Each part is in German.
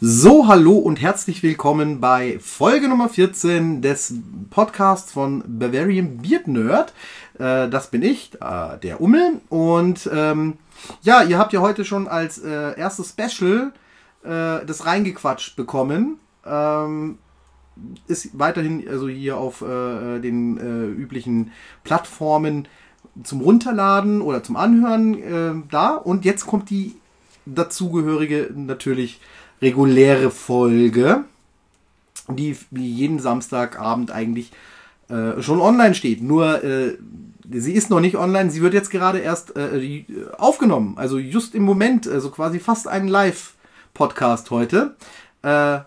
So, hallo und herzlich willkommen bei Folge Nummer 14 des Podcasts von Bavarian Beard Nerd. Äh, das bin ich, äh, der Ummel. Und ähm, ja, ihr habt ja heute schon als äh, erstes Special äh, das reingequatscht bekommen. Ähm, ist weiterhin also hier auf den üblichen Plattformen zum Runterladen oder zum Anhören da. Und jetzt kommt die dazugehörige natürlich reguläre Folge, die jeden Samstagabend eigentlich äh, schon online steht. Nur äh, sie ist noch nicht online, sie wird jetzt gerade erst äh, aufgenommen. Also just im Moment, also quasi fast ein Live-Podcast heute. Äh,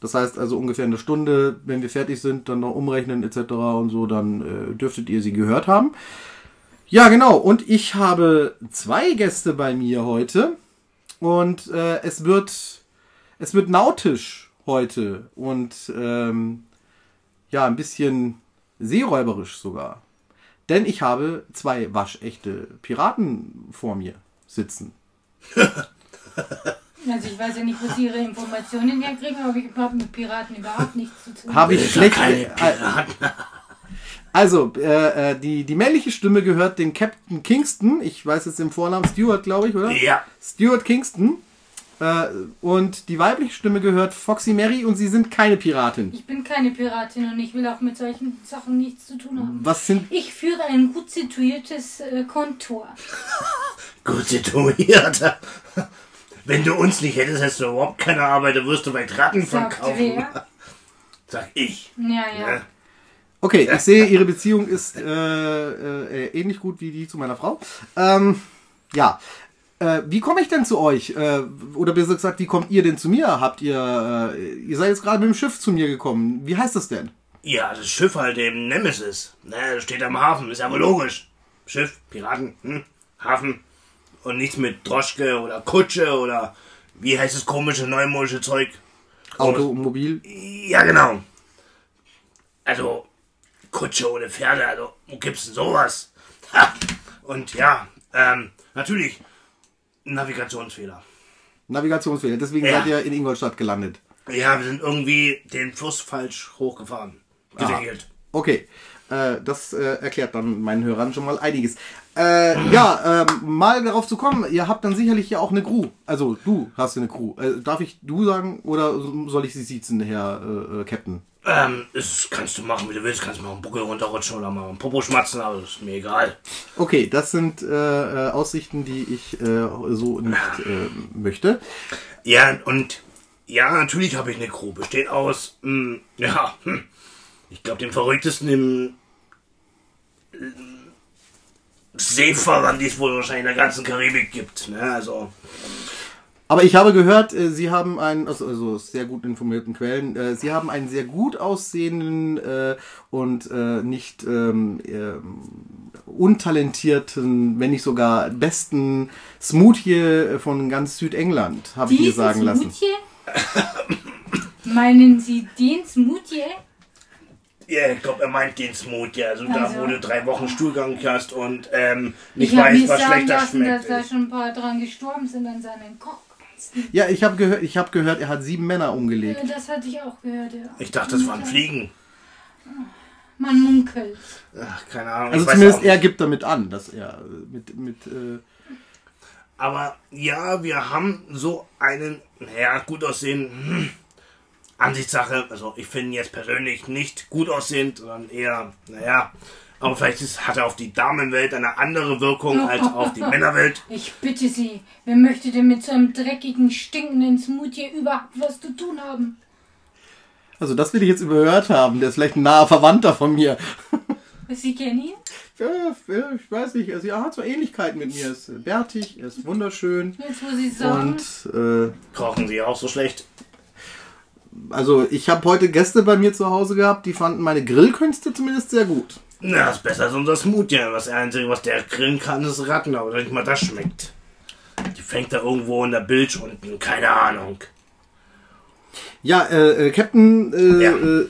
das heißt also ungefähr eine Stunde, wenn wir fertig sind, dann noch umrechnen etc. und so, dann äh, dürftet ihr sie gehört haben. Ja, genau. Und ich habe zwei Gäste bei mir heute. Und äh, es wird es wird nautisch heute und ähm, ja, ein bisschen seeräuberisch sogar. Denn ich habe zwei waschechte Piraten vor mir sitzen. Also ich weiß ja nicht, wo Sie Ihre Informationen herkriegen, aber ich habe mit Piraten überhaupt nichts zu tun. Habe ich schlecht. Also, äh, äh, die, die männliche Stimme gehört dem Captain Kingston. Ich weiß jetzt den Vornamen Stuart, glaube ich, oder? Ja. Stuart Kingston. Äh, und die weibliche Stimme gehört Foxy Mary und sie sind keine Piratin. Ich bin keine Piratin und ich will auch mit solchen Sachen nichts zu tun haben. Was sind. Ich führe ein gut situiertes äh, Kontor. Gut situiert. Wenn du uns nicht hättest, hättest du überhaupt keine Arbeit, dann wirst du weit Ratten Sagt verkaufen. wer? Sag ich. Ja, ja. Ja. Okay, ich sehe, ihre Beziehung ist äh, äh, ähnlich gut wie die zu meiner Frau. Ähm, ja. Äh, wie komme ich denn zu euch? Äh, oder besser gesagt, wie kommt ihr denn zu mir? Habt ihr, äh, ihr seid jetzt gerade mit dem Schiff zu mir gekommen. Wie heißt das denn? Ja, das Schiff halt eben Nemesis. Ne, das steht am Hafen, ist ja wohl logisch. Schiff, Piraten, hm? Hafen. Und nichts mit Droschke oder Kutsche oder wie heißt das komische neumodische Zeug? Automobil? Ja, genau. Also, Kutsche ohne Pferde, also, wo gibt's denn sowas? Ha. Und ja, ähm, natürlich, Navigationsfehler. Navigationsfehler. Deswegen Ja. seid ihr in Ingolstadt gelandet. Ja, wir sind irgendwie den Fluss falsch hochgefahren. Gesegelt. Okay. Äh, das äh, erklärt dann meinen Hörern schon mal einiges. Äh, ja, ähm, mal darauf zu kommen, ihr habt dann sicherlich ja auch eine Crew. Also du hast eine Crew. Äh, darf ich du sagen oder soll ich sie siezen, Herr äh, äh, Captain? Ähm, das kannst du machen, wie du willst. Kannst mal einen Buckel runterrutschen oder mal einen Popo schmatzen, aber das ist mir egal. Okay, das sind äh, äh, Aussichten, die ich äh, so nicht äh, möchte. Ja, und ja, natürlich habe ich eine Crew. Besteht aus, hm, ja, hm, ich glaube, den verrücktesten im Seefahrern, die es wohl wahrscheinlich in der ganzen Karibik gibt. Ne? Also, Aber ich habe gehört, äh, Sie haben einen, also, also aus sehr gut informierten Quellen, äh, Sie haben einen sehr gut aussehenden äh, und äh, nicht ähm, ähm, untalentierten, wenn nicht sogar besten Smoothie von ganz Südengland, habe ich mir sagen lassen. Smoothie? Meinen Sie den Smoothie? ja, ich glaube, er meint den Smoothie. Also, da, Also. wo du drei Wochen Stuhlgang hast und ähm, nicht Ich habe weißt, mir was sagen schlechter lassen, dass schmeckt. da schon ein paar dran gestorben sind an seinen Ja, ich habe gehört, ich habe gehört, er hat sieben Männer umgelegt. Das hatte ich auch gehört, ja. Ich dachte, das waren Fliegen. Man munkelt. Ach, keine Ahnung. Also ich weiß zumindest auch er gibt damit an, dass er mit mit äh, Aber ja, wir haben so einen, naja, gut aussehenden, hm, Ansichtssache. Also ich finde ihn jetzt persönlich nicht gut aussehend, sondern eher, naja, aber vielleicht ist, hat er auf die Damenwelt eine andere Wirkung als auf die Männerwelt. Ich bitte Sie, wer möchte denn mit so einem dreckigen, stinkenden Smoothie überhaupt was zu tun haben? also das will ich jetzt überhört haben. Der ist vielleicht ein naher Verwandter von mir. Sie kennen ihn? Ja, ich weiß nicht. Also er hat so Ähnlichkeiten mit mir. Er ist äh, bärtig, er ist wunderschön. Jetzt, wo Sie sagen. Und äh, Kochen sie auch so schlecht? also ich habe heute Gäste bei mir zu Hause gehabt, die fanden meine Grillkünste zumindest sehr gut. Na, das ist besser als unser Smoothie. Das Einzige, was der grillen kann, ist Ratten, aber nicht mal das schmeckt. Die fängt da irgendwo in der Bilge unten, keine Ahnung. Ja, äh, äh, Captain, äh, Ja. äh,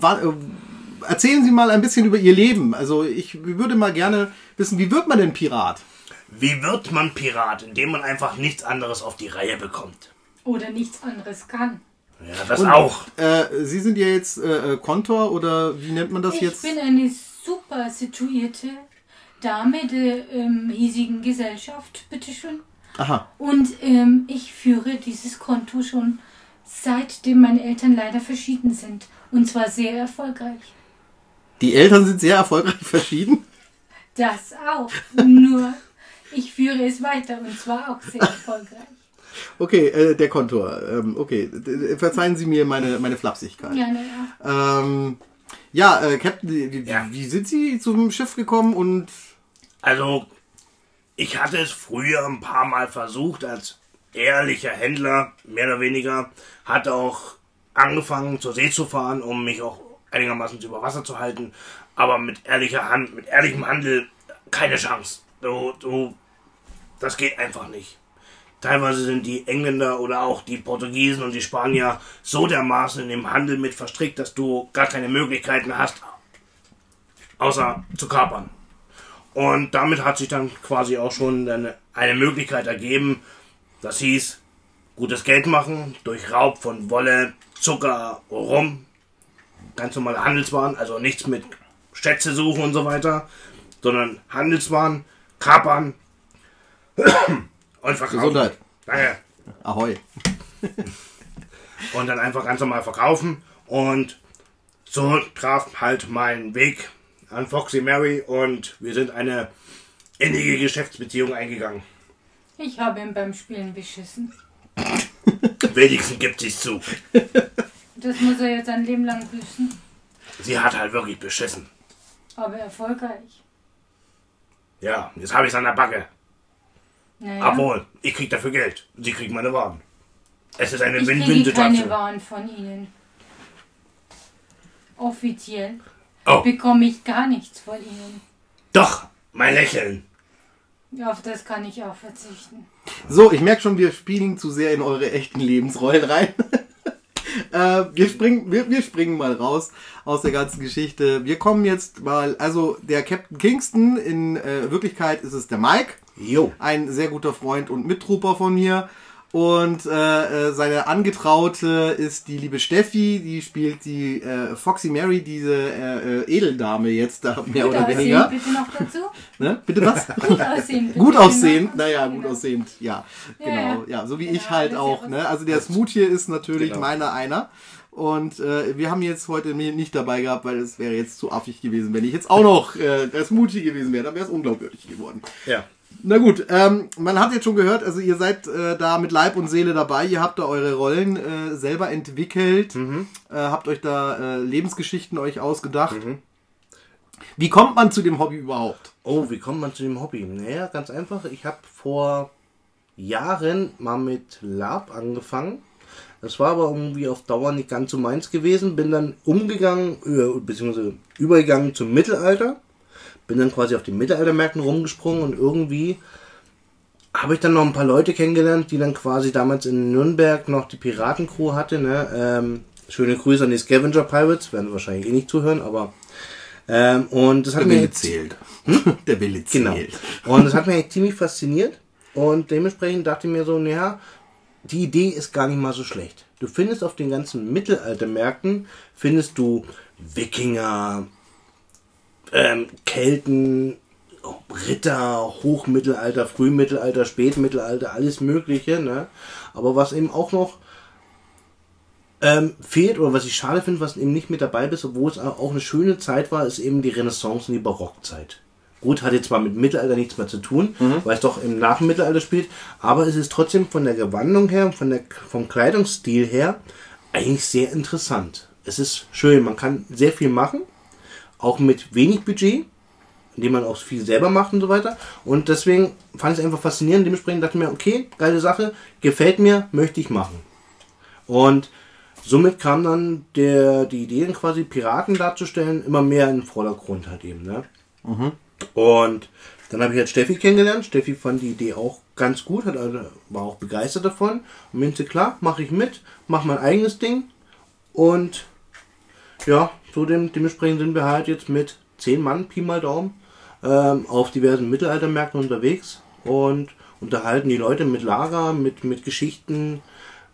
wa- äh, erzählen Sie mal ein bisschen über Ihr Leben. Also ich würde mal gerne wissen, wie wird man denn Pirat? Wie wird man Pirat, indem man einfach nichts anderes auf die Reihe bekommt? oder nichts anderes kann. Ja, das Und, auch. Äh, Sie sind ja jetzt äh, Kontor oder wie nennt man das Ich jetzt? bin eine super situierte Dame der ähm, hiesigen Gesellschaft, bitteschön. Aha. Und ähm, ich führe dieses Konto schon seitdem meine Eltern leider verschieden sind. Und zwar sehr erfolgreich. Die Eltern sind sehr erfolgreich verschieden. Das auch. Nur ich führe es weiter und zwar auch sehr erfolgreich. Okay, äh, der Kontor. Ähm, okay, verzeihen Sie mir meine, meine Flapsigkeit. Ja, naja. Ähm, ja, äh, Captain, wie, Ja. wie sind Sie zum Schiff gekommen und Also, ich hatte es früher ein paar Mal versucht als ehrlicher Händler, mehr oder weniger. Hatte auch angefangen zur See zu fahren, um mich auch einigermaßen über Wasser zu halten. Aber mit ehrlicher Hand, mit ehrlichem Handel keine Chance. Du, du, das geht einfach nicht. Teilweise sind die Engländer oder auch die Portugiesen und die Spanier so dermaßen in dem Handel mit verstrickt, dass du gar keine Möglichkeiten hast, außer zu kapern. Und damit hat sich dann quasi auch schon eine, Möglichkeit ergeben. Das hieß, gutes Geld machen durch Raub von Wolle, Zucker, Rum, ganz normale Handelswaren, also nichts mit Schätze suchen und so weiter, sondern Handelswaren, kapern und verkaufen. Gesundheit? Danke. Ahoi. Und dann einfach ganz normal verkaufen. Und so traf halt mein Weg an Foxy Mary und wir sind eine innige Geschäftsbeziehung eingegangen. Ich habe ihn beim Spielen beschissen. Wenigstens gibt sie es zu. Das muss er jetzt ein Leben lang büßen. Sie hat halt wirklich beschissen. Aber erfolgreich. Ja, jetzt habe ich es an der Backe. Naja, Obwohl, ich krieg dafür Geld. Sie kriegt meine Waren. Es ist eine ich kriege keine Win-Win-Situation. Waren von Ihnen. Offiziell Oh, bekomme ich gar nichts von Ihnen. doch, mein Lächeln. Auf das kann ich auch verzichten. So, ich merke schon, wir spielen zu sehr in eure echten Lebensrollen rein. äh, wir, springen, wir, wir springen mal raus aus der ganzen Geschichte. Wir kommen jetzt mal, also der Captain Kingston, in äh, Wirklichkeit ist es der Mike, Jo. ein sehr guter Freund und Mittrooper von mir. Und äh, äh, seine Angetraute ist die liebe Steffi, die spielt die äh, Foxy Mary, diese äh, äh, Edeldame jetzt da mehr Gut oder aussehen weniger. bitte noch dazu. Ne? Bitte was? Gut aussehen bitte. Gut aussehend, Genau. naja, gut Genau. aussehend, ja. Ja, Genau, ja. so wie Genau, ich halt auch, ne? Also der Smooth hier ist natürlich Genau. meiner einer. Und äh, wir haben jetzt heute nicht dabei gehabt, weil es wäre jetzt zu affig gewesen, wenn ich jetzt auch noch äh, der Smoothie gewesen wäre. Dann wäre es unglaubwürdig geworden. Ja. Na gut, ähm, man hat jetzt schon gehört, also ihr seid äh, da mit Leib und Seele dabei, ihr habt da eure Rollen äh, selber entwickelt, Mhm. äh, habt euch da äh, Lebensgeschichten euch ausgedacht. Wie kommt man zu dem Hobby überhaupt? Oh, wie kommt man zu dem Hobby? Naja, ganz einfach. Ich habe vor Jahren mal mit Lab angefangen. Das war aber irgendwie auf Dauer nicht ganz so meins gewesen. Bin dann umgegangen, äh, beziehungsweise übergegangen zum Mittelalter. Bin dann quasi auf den Mittelaltermärkten rumgesprungen und irgendwie habe ich dann noch ein paar Leute kennengelernt, die dann quasi damals in Nürnberg noch die Piratencrew hatte. Ne? Ähm, schöne Grüße an die Scavenger Pirates, werden wahrscheinlich eh nicht zuhören, aber ähm, und das hat mir jetzt- zählt. Der Wille Genau. Und das hat mich eigentlich ziemlich fasziniert. Und dementsprechend dachte ich mir so, naja, die Idee ist gar nicht mal so schlecht. Du findest auf den ganzen Mittelaltermärkten, findest du Wikinger, ähm, Kelten, Ritter, Hochmittelalter, Frühmittelalter, Spätmittelalter, alles Mögliche. Ne? Aber was eben auch noch ähm, fehlt oder was ich schade finde, was eben nicht mit dabei ist, obwohl es auch eine schöne Zeit war, ist eben die Renaissance und die Barockzeit. Gut, hat jetzt zwar mit Mittelalter nichts mehr zu tun, weil es doch im Nachmittelalter spielt, aber es ist trotzdem von der Gewandung her, von der, vom Kleidungsstil her eigentlich sehr interessant. Es ist schön, man kann sehr viel machen, auch mit wenig Budget, indem man auch viel selber macht und so weiter. Und deswegen fand ich es einfach faszinierend. Dementsprechend dachte ich mir, okay, geile Sache, gefällt mir, möchte ich machen. Und somit kam dann der, die Idee, quasi Piraten darzustellen, immer mehr in den Vordergrund halt eben. Ne? Und dann habe ich halt Steffi kennengelernt. Steffi fand die Idee auch ganz gut, hat, also, war auch begeistert davon. Und meinte, klar, mache ich mit, mache mein eigenes Ding. Und ja, so dem, dementsprechend sind wir halt jetzt mit 10 Mann, Pi mal Daumen, ähm, auf diversen Mittelaltermärkten unterwegs und unterhalten die Leute mit Lager, mit, mit Geschichten,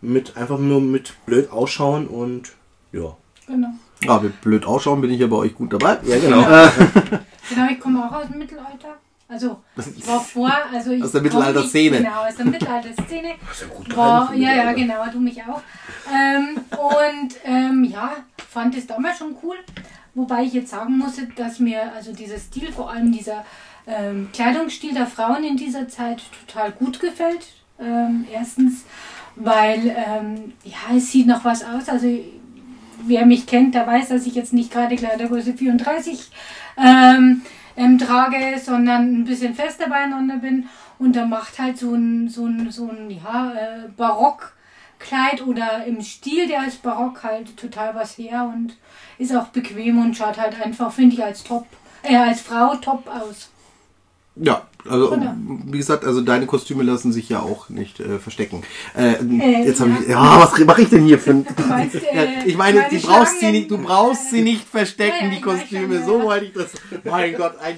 mit einfach nur mit blöd ausschauen und ja. Genau. Ja, mit blöd ausschauen bin ich ja bei euch gut dabei. Ja, genau. Genau, ich komme auch aus dem Mittelalter. Also, ich war vor, also ich Aus der Mittelalterszene. Genau, aus der Mittelalterszene. Ja ja, genau, du mich auch. Ähm, und ähm, ja, fand es damals schon cool. Wobei ich jetzt sagen musste, dass mir also dieser Stil, vor allem dieser ähm, Kleidungsstil der Frauen in dieser Zeit total gut gefällt. Ähm, erstens, weil ähm, ja, es sieht noch was aus. Also wer mich kennt, der weiß, dass ich jetzt nicht gerade Kleidergröße 34 ähm, ähm, trage, sondern ein bisschen fester beieinander bin. Und da macht halt so ein, so ein, so ein ja, äh, Barockkleid oder im Stil der ist Barock halt total was her und ist auch bequem und schaut halt einfach, finde ich, als top, äh, als Frau top aus. Ja, also Genau. wie gesagt, also deine Kostüme lassen sich ja auch nicht äh, verstecken. Äh, Äh, jetzt habe ja. ich, ja, was mache ich denn hier für ein... Meinst, äh, ich meine, meine du brauchst sie nicht, du brauchst sie nicht verstecken, Ja, die Kostüme. so wollte ich das. Mein Gott, ein,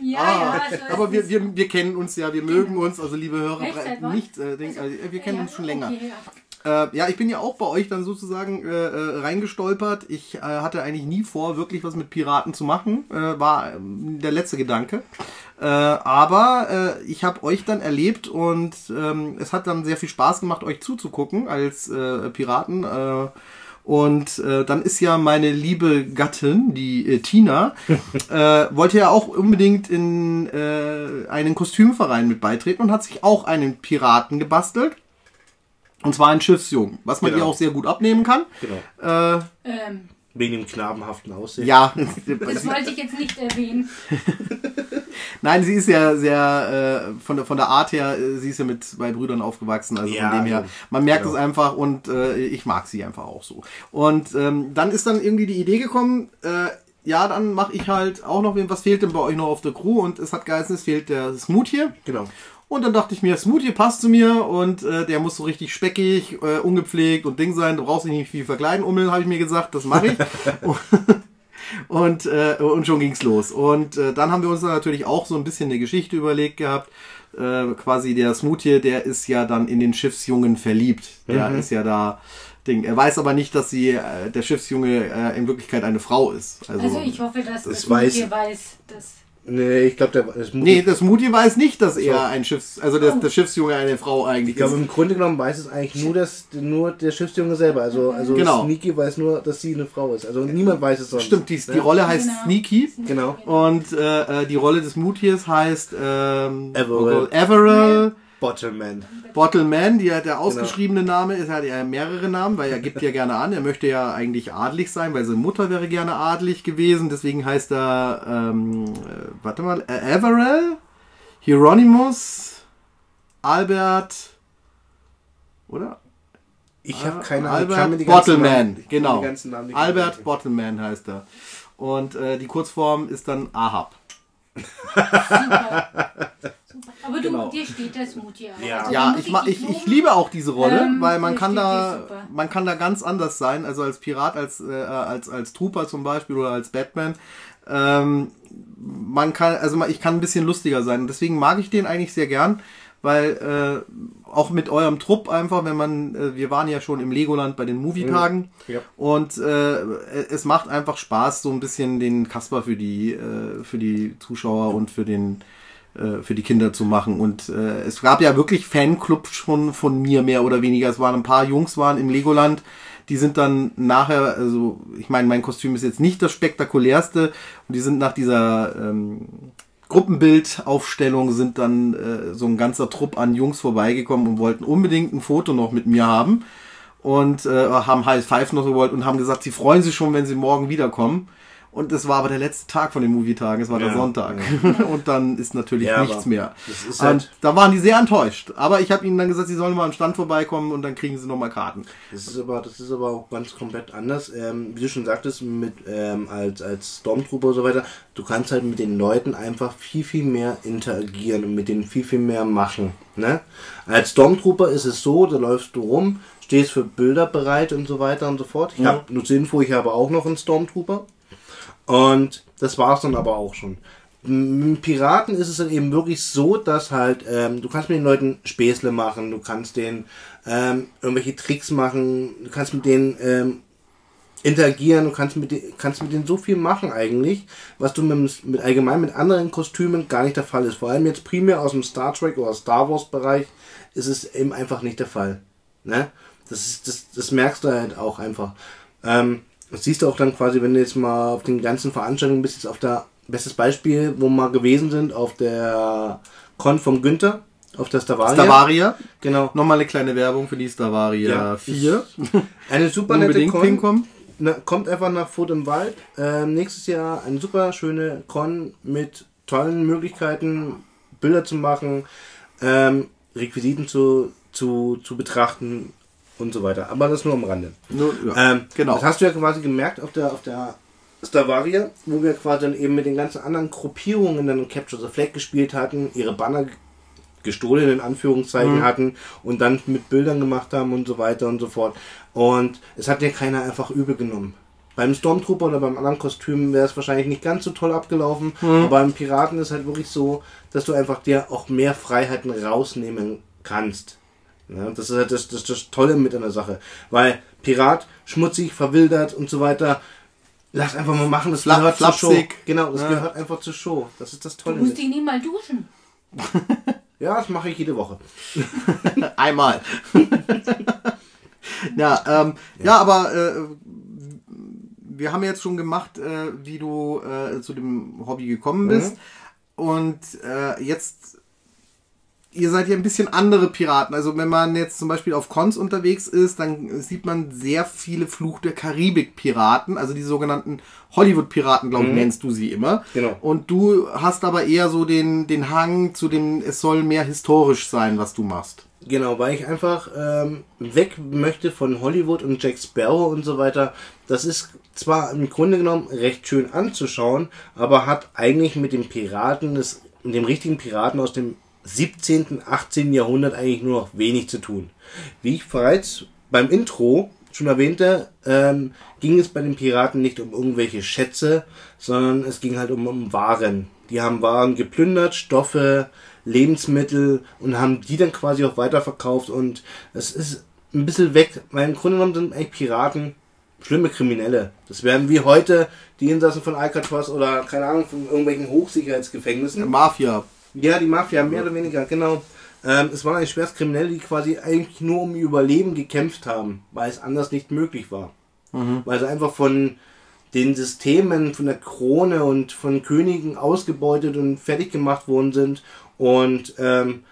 Ja, ah, ja, so ist aber wir, wir, wir kennen uns ja, wir mögen uns, also liebe Hörer, wann? nicht, äh, also, wir kennen uns schon länger. okay. Äh, ja, ich bin ja auch bei euch dann sozusagen äh, äh, reingestolpert. Ich äh, hatte eigentlich nie vor, wirklich was mit Piraten zu machen. Äh, war ähm, der letzte Gedanke. Äh, aber ich habe euch dann erlebt und ähm, es hat dann sehr viel Spaß gemacht, euch zuzugucken als Piraten. Und äh, dann ist ja meine liebe Gattin, die äh, Tina, äh, wollte ja auch unbedingt in äh, einen Kostümverein mit beitreten und hat sich auch einen Piraten gebastelt. Und zwar einen Schiffsjungen, was man Genau. ihr auch sehr gut abnehmen kann. Genau. Äh, Ähm, Wegen dem knabenhaften Aussehen. ja, das wollte ich jetzt nicht erwähnen. nein, sie ist ja sehr äh, von der von der Art her, äh, sie ist ja mit zwei Brüdern aufgewachsen, also Ja, von dem her, man merkt genau. es einfach und äh, ich mag sie einfach auch so. Und ähm, dann ist dann irgendwie die Idee gekommen, äh, ja, dann mache ich halt auch noch, was fehlt denn bei euch noch auf der Crew? Und es hat geheißen, es fehlt der Smooth hier. Genau. Und dann dachte ich mir, Smoothie passt zu mir und äh, der muss so richtig speckig, äh, ungepflegt und Ding sein. Du brauchst dich nicht viel verkleiden, Ummel, habe ich mir gesagt, das mache ich. und, äh, und schon ging's los. Und äh, dann haben wir uns dann natürlich auch so ein bisschen eine Geschichte überlegt gehabt. Äh, quasi der Smoothie, der ist ja dann in den Schiffsjungen verliebt. Der ist ja da Ding. Er weiß aber nicht, dass sie äh, der Schiffsjunge äh, in Wirklichkeit eine Frau ist. Also, Also ich hoffe, dass das das weiß- weiß, weiß dass Nee, ich glaube, der das muss Nee, das Mutti weiß nicht, dass er So. ein Schiffs, also der, Oh. der Schiffsjunge eine Frau eigentlich Ich glaube, ist. im Grunde genommen weiß es eigentlich nur, dass, nur der Schiffsjunge selber. Also, also Genau. Sneaky weiß nur, dass sie eine Frau ist. Also niemand weiß es sonst. Stimmt, die, die ne? Rolle heißt Genau. Sneaky. Genau. Und äh, äh, die Rolle des Mutiers heißt ähm, Averell. Gott, Averell Bottleman. Bottleman. Die, der ausgeschriebene Name ist, er hat ja mehrere Namen, weil er gibt ja gerne an. Er möchte ja eigentlich adlig sein, weil seine Mutter wäre gerne adlig gewesen. Deswegen heißt er, ähm, äh, warte mal, äh, Averell, Hieronymus, Albert, oder? Ich habe keine Ahnung. Albert Bottleman, Namen- ich kann genau. die ganzen Namen nicht Albert. Bottleman heißt er. Und äh, die Kurzform ist dann Ahab. Aber du, Genau. dir steht das Mut hier. Ja. Also, Ja, ich, ma- ich, ich liebe auch diese Rolle, Ähm, weil man kann da man kann da ganz anders sein, also als Pirat, als äh, als als Trooper zum Beispiel oder als Batman. Ähm, man kann, also ich kann ein bisschen lustiger sein. Und deswegen mag ich den eigentlich sehr gern, weil äh, auch mit eurem Trupp einfach, wenn man, äh, wir waren ja schon im Legoland bei den Movietagen Ja. und äh, es macht einfach Spaß, so ein bisschen den Kasper für die äh, für die Zuschauer und für den äh, für die Kinder zu machen. Und äh, es gab ja wirklich Fanclubs schon von mir mehr oder weniger. Es waren ein paar Jungs waren im Legoland, die sind dann nachher, also ich meine, mein Kostüm ist jetzt nicht das spektakulärste und die sind nach dieser ähm, Gruppenbildaufstellung sind dann äh, so ein ganzer Trupp an Jungs vorbeigekommen und wollten unbedingt ein Foto noch mit mir haben und äh, haben High Five noch gewollt und haben gesagt, sie freuen sich schon, wenn sie morgen wiederkommen. Und das war aber der letzte Tag von den Movietagen, es war der Ja, Sonntag. und dann ist natürlich Ja, nichts mehr. und halt- da waren die sehr enttäuscht. Aber ich habe ihnen dann gesagt, sie sollen mal am Stand vorbeikommen und dann kriegen sie nochmal Karten. Das ist aber, das ist aber auch ganz komplett anders. Ähm, wie du schon sagtest, mit ähm, als als Stormtrooper und so weiter, du kannst halt mit den Leuten einfach viel viel mehr interagieren und mit denen viel viel mehr machen. Ne? Als Stormtrooper ist es so, da läufst du rum, stehst für Bilder bereit und so weiter und so fort. Ich Ja. habe nur zur Info, ich habe auch noch einen Stormtrooper. Und das war's dann aber auch schon. Mit Piraten ist es dann eben wirklich so, dass halt, ähm, du kannst mit den Leuten Späßle machen, du kannst denen ähm, irgendwelche Tricks machen, du kannst mit denen ähm, interagieren, du kannst mit, denen, kannst mit denen so viel machen eigentlich, was du mit, mit allgemein mit anderen Kostümen gar nicht der Fall ist. Vor allem jetzt primär aus dem Star Trek oder Star Wars Bereich ist es eben einfach nicht der Fall. Ne? Das, ist, das, das merkst du halt auch einfach. Ähm, das siehst du auch dann quasi, wenn du jetzt mal auf den ganzen Veranstaltungen bist, jetzt auf der, bestes Beispiel, wo wir mal gewesen sind, auf der Con vom Günther, auf der Stavaria. Stavaria. Genau. Nochmal eine kleine Werbung für die Stavaria Ja, 4. Eine super nette Con. hinkommen. Na, kommt einfach nach Furt im Wald. Ähm, nächstes Jahr eine super schöne Con mit tollen Möglichkeiten, Bilder zu machen, ähm, Requisiten zu, zu, zu betrachten und so weiter. Aber das nur am Rande. Nur, ja. Ähm, genau. Das hast du ja quasi gemerkt auf der, auf der Stavaria, wo wir quasi dann eben mit den ganzen anderen Gruppierungen dann Capture the Flag gespielt hatten, ihre Banner gestohlen in Anführungszeichen Mhm. hatten und dann mit Bildern gemacht haben und so weiter und so fort. Und es hat dir keiner einfach übel genommen. Beim Stormtrooper oder beim anderen Kostüm wäre es wahrscheinlich nicht ganz so toll abgelaufen, Mhm. aber beim Piraten ist halt wirklich so, dass du einfach dir auch mehr Freiheiten rausnehmen kannst. Ja, das ist halt das, das, das Tolle mit einer Sache. Weil Pirat, schmutzig, verwildert und so weiter, lass einfach mal machen, das Fla- gehört zur Show. flapsig. Genau, das Ja. gehört einfach zur Show. Das ist das Du Tolle. musst Mit. dich nie mal duschen. Ja, das mache ich jede Woche. Einmal. ja, ähm, ja. aber äh, wir haben jetzt schon gemacht, äh, wie du äh, zu dem Hobby gekommen bist. Und äh, jetzt, ihr seid ja ein bisschen andere Piraten. Also wenn man jetzt zum Beispiel auf Cons unterwegs ist, dann sieht man sehr viele Fluch der Karibik-Piraten, also die sogenannten Hollywood-Piraten, glaube ich, nennst du sie immer. Genau. Und du hast aber eher so den, den Hang zu dem, es soll mehr historisch sein, was du machst. Genau, weil ich einfach ähm, weg möchte von Hollywood und Jack Sparrow und so weiter. Das ist zwar im Grunde genommen recht schön anzuschauen, aber hat eigentlich mit dem Piraten, des, mit dem richtigen Piraten aus dem 17., 18. Jahrhundert eigentlich nur noch wenig zu tun. Wie ich bereits beim Intro schon erwähnte, ähm, ging es bei den Piraten nicht um irgendwelche Schätze, sondern es ging halt um, um Waren. Die haben Waren geplündert, Stoffe, Lebensmittel und haben die dann quasi auch weiterverkauft und es ist ein bisschen weg, weil im Grunde genommen sind eigentlich Piraten schlimme Kriminelle. Das wären wie heute die Insassen von Alcatraz oder keine Ahnung von irgendwelchen Hochsicherheitsgefängnissen. Mafia. Ja, die Mafia, mehr oder weniger, genau. Ähm, es waren eigentlich Schwerstkriminelle, die quasi eigentlich nur um ihr Überleben gekämpft haben, weil es anders nicht möglich war. Weil sie einfach von den Systemen, von der Krone und von Königen ausgebeutet und fertig gemacht worden sind und ähm,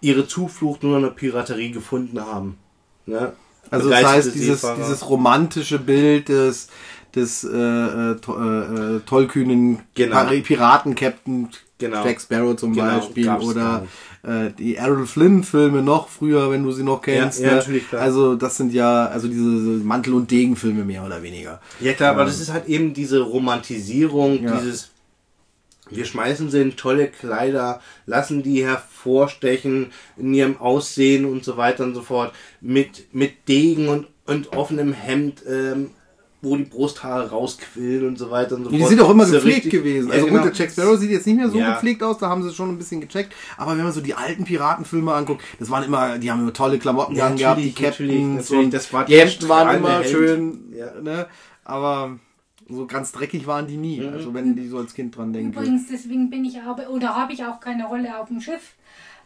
ihre Zuflucht nur in der Piraterie gefunden haben. Ne? Also das heißt, dieses, Seefahrer. dieses romantische Bild des, des äh, äh, to, äh, äh, tollkühnen Genau. Piraten-Captain Genau. Jack Sparrow zum Genau, Beispiel oder äh, die Errol Flynn-Filme noch früher, wenn du sie noch kennst. Ja, ja, ne? natürlich, klar. Also das sind ja also diese Mantel- und Degen-Filme mehr oder weniger. Ja klar, aber das ist halt eben diese Romantisierung, Ja. dieses wir schmeißen sie in tolle Kleider, lassen die hervorstechen in ihrem Aussehen und so weiter und so fort, mit, mit Degen und, und offenem Hemd, ähm, wo die Brusthaare rausquillen und so weiter und so Die fort. sind auch immer gepflegt richtig- gewesen. Ja, Also genau. gut, der Jack Sparrow sieht jetzt nicht mehr so Ja. gepflegt aus, da haben sie schon ein bisschen gecheckt. Aber wenn man so die alten Piratenfilme anguckt, das waren immer, die haben immer tolle Klamotten Ja, gehabt, die Captains und Das war die Hemden waren immer Held. schön, Ja. ne? Aber so ganz dreckig waren die nie. Mhm. Also wenn die so als Kind dran denken. Übrigens, deswegen bin ich aber, oder habe ich auch keine Rolle auf dem Schiff,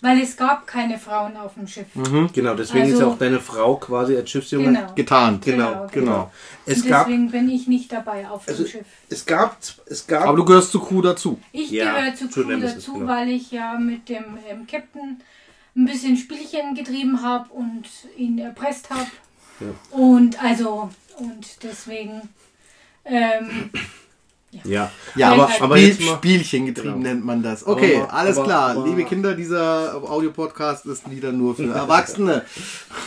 weil es gab keine Frauen auf dem Schiff. Genau, deswegen ist Also- ja auch deine Frau quasi als Schiffsjunge. Genau. Getarnt. Genau, genau. Es Und gab, deswegen bin ich nicht dabei auf also, dem Schiff. es gab, es gab, Aber du gehörst zur Crew dazu. Ich Ja, gehöre zu zu Crew Nemesis, dazu, genau. weil ich ja mit dem ähm, Captain ein bisschen Spielchen getrieben habe und ihn erpresst habe. Ja. Und also, und deswegen, ähm, ja, Ja, aber, halt- aber Spiel, Spielchen getrieben Genau. nennt man das. Okay, Aber- alles aber- klar. aber- Liebe Kinder, dieser Audiopodcast ist wieder nur für Erwachsene.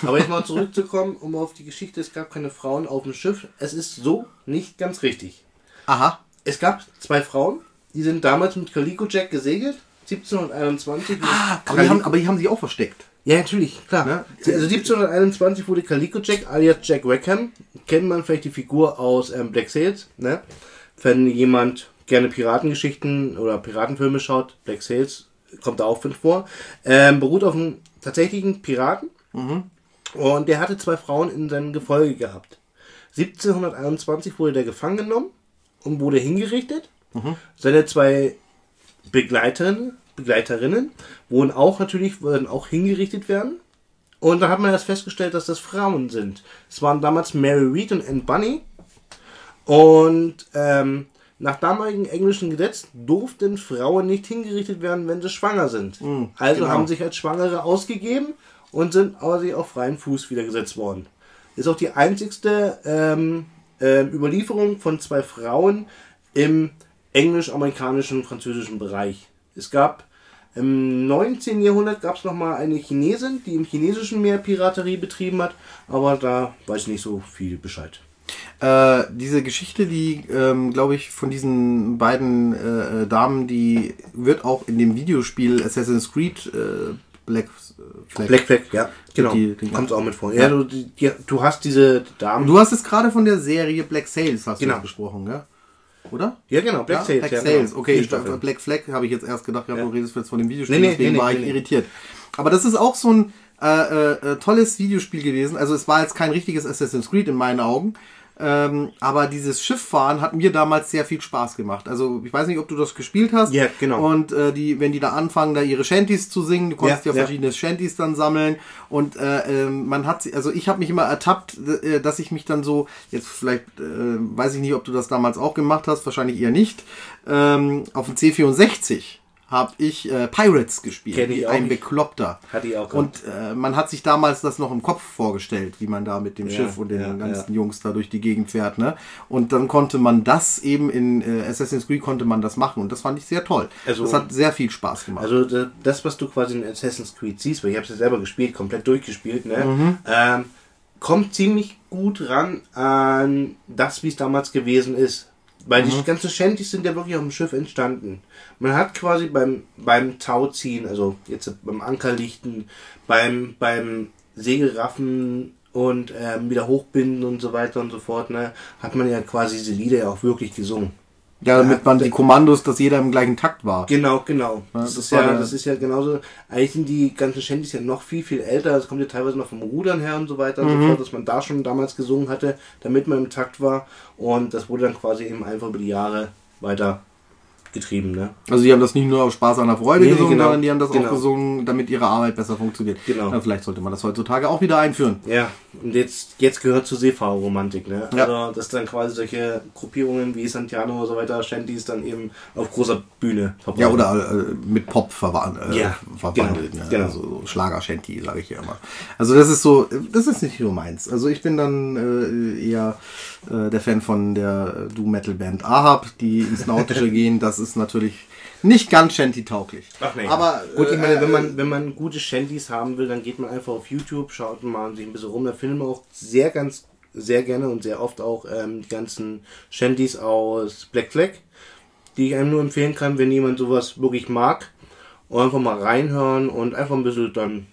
Aber jetzt mal zurückzukommen, um auf die Geschichte, es gab keine Frauen auf dem Schiff. Es ist so nicht ganz richtig. Aha. Es gab zwei Frauen, die sind damals mit Calico Jack gesegelt, 1721. Ah, aber die, haben, aber die haben sich auch versteckt. ja, natürlich, klar. Ne? Also 1721 wurde Calico Jack alias Jack Rackham. Kennt man vielleicht die Figur aus ähm, Black Sails, ne? Wenn jemand gerne Piratengeschichten oder Piratenfilme schaut, Black Sails kommt da auch drin vor. Ähm, beruht auf einem tatsächlichen Piraten. Und der hatte zwei Frauen in seinem Gefolge gehabt. 1721 wurde der gefangen genommen und wurde hingerichtet. Seine zwei Begleiterinnen, Begleiterinnen wurden auch natürlich würden auch hingerichtet werden. Und da hat man erst festgestellt, dass das Frauen sind. Es waren damals Mary Read und Anne Bunny. Und ähm, nach damaligem englischen Gesetz durften Frauen nicht hingerichtet werden, wenn sie schwanger sind. also genau. haben sich als Schwangere ausgegeben und sind aber sie auf freien Fuß wieder gesetzt worden. Ist auch die einzigste ähm, ähm, Überlieferung von zwei Frauen im englisch-amerikanischen, französischen Bereich. Es gab im 19. Jahrhundert gab es nochmal eine Chinesin, die im chinesischen Meer Piraterie betrieben hat, aber da weiß ich nicht so viel Bescheid. Äh, diese Geschichte, die, ähm, glaube ich, von diesen beiden äh, äh, Damen, die wird auch in dem Videospiel Assassin's Creed äh, Black äh, Flag. Black Flag, ja, genau. Die- die- Kommt auch mit vor. Ja, du, die, du hast diese Damen. Du hast es gerade von der Serie Black Sails hast Genau. du besprochen, gell? Oder? ja, genau, Black ja, Sails. Black ja, Sails. genau. Okay. Black Flag habe ich jetzt erst gedacht, ja, Ja. du redest jetzt von dem Videospiel, Nee, nee, deswegen nee, war ich irritiert. Aber das ist auch so ein äh, äh, tolles Videospiel gewesen. Also es war jetzt kein richtiges Assassin's Creed in meinen Augen. Ähm, aber dieses Schifffahren hat mir damals sehr viel Spaß gemacht. Also ich weiß nicht, ob du das gespielt hast. Ja, genau. Und äh, die, wenn die da anfangen, da ihre Shanties zu singen, du konntest ja, Ja, ja. verschiedene Shanties dann sammeln. Und äh, ähm, man hat, sie- also ich habe mich immer ertappt, äh, dass ich mich dann so, jetzt vielleicht, äh, weiß ich nicht, ob du das damals auch gemacht hast, wahrscheinlich eher nicht. Ähm, auf dem C64 habe ich äh, Pirates gespielt, Kenn ich auch ein nicht. Bekloppter. Hatte ich auch Und äh, man hat sich damals das noch im Kopf vorgestellt, wie man da mit dem Ja, Schiff und den ja, ganzen ja. Jungs da durch die Gegend fährt. Ne? Und dann konnte man das eben in äh, Assassin's Creed konnte man das machen und das fand ich sehr toll. Also- das hat sehr viel Spaß gemacht. Also da- das, was du quasi in Assassin's Creed siehst, weil ich habe es ja selber gespielt, komplett durchgespielt, ne? Mhm. Ähm, kommt ziemlich gut ran an das, wie es damals gewesen ist. Weil Mhm. die ganzen Shanties sind ja wirklich auf dem Schiff entstanden. Man hat quasi beim, beim Tauziehen, also jetzt beim Ankerlichten, beim, beim Segelraffen und ähm, wieder hochbinden und so weiter und so fort, ne, hat man ja quasi diese Lieder ja auch wirklich gesungen. Ja, damit man die Kommandos, dass jeder im gleichen Takt war. Genau, genau. Ja, das, das ist ja, das ist ja genauso. Eigentlich sind die ganzen Shanties ja noch viel, viel älter. Das kommt ja teilweise noch vom Rudern her und so weiter und so fort, dass man da schon damals gesungen hatte, damit man im Takt war. Und das wurde dann quasi eben einfach über die Jahre weiter getrieben. Ne? Also die haben das nicht nur aus Spaß an der Freude Nee, gesungen, genau. sondern die haben das auch Genau. gesungen, damit ihre Arbeit besser funktioniert. Genau. Ja, vielleicht sollte man das heutzutage auch wieder einführen. Ja, und jetzt, jetzt gehört zur Seefahrerromantik. Ne? Ja. Also, dass dann quasi solche Gruppierungen wie Santiano und so weiter, Shanties dann eben auf großer Bühne verbreiten. Ja, oder äh, mit Pop verwan äh, Ja, verwandelt. genau, ne? genau. Also so Schlager-Shanty, sage ich ja immer. Also das ist so, das ist nicht so meins. Also ich bin dann äh, eher äh, der Fan von der äh, Doom-Metal-Band Ahab, die ins Nautische gehen. Das ist natürlich nicht ganz Shanty-tauglich. Ach nee. Aber gut, ich äh, meine, wenn man, wenn man gute Shanties haben will, dann geht man einfach auf YouTube, schaut mal sich ein bisschen rum. Da findet man auch sehr, ganz, sehr gerne und sehr oft auch ähm, die ganzen Shanties aus Black Flag, die ich einem nur empfehlen kann, wenn jemand sowas wirklich mag. Und einfach mal reinhören und einfach ein bisschen dann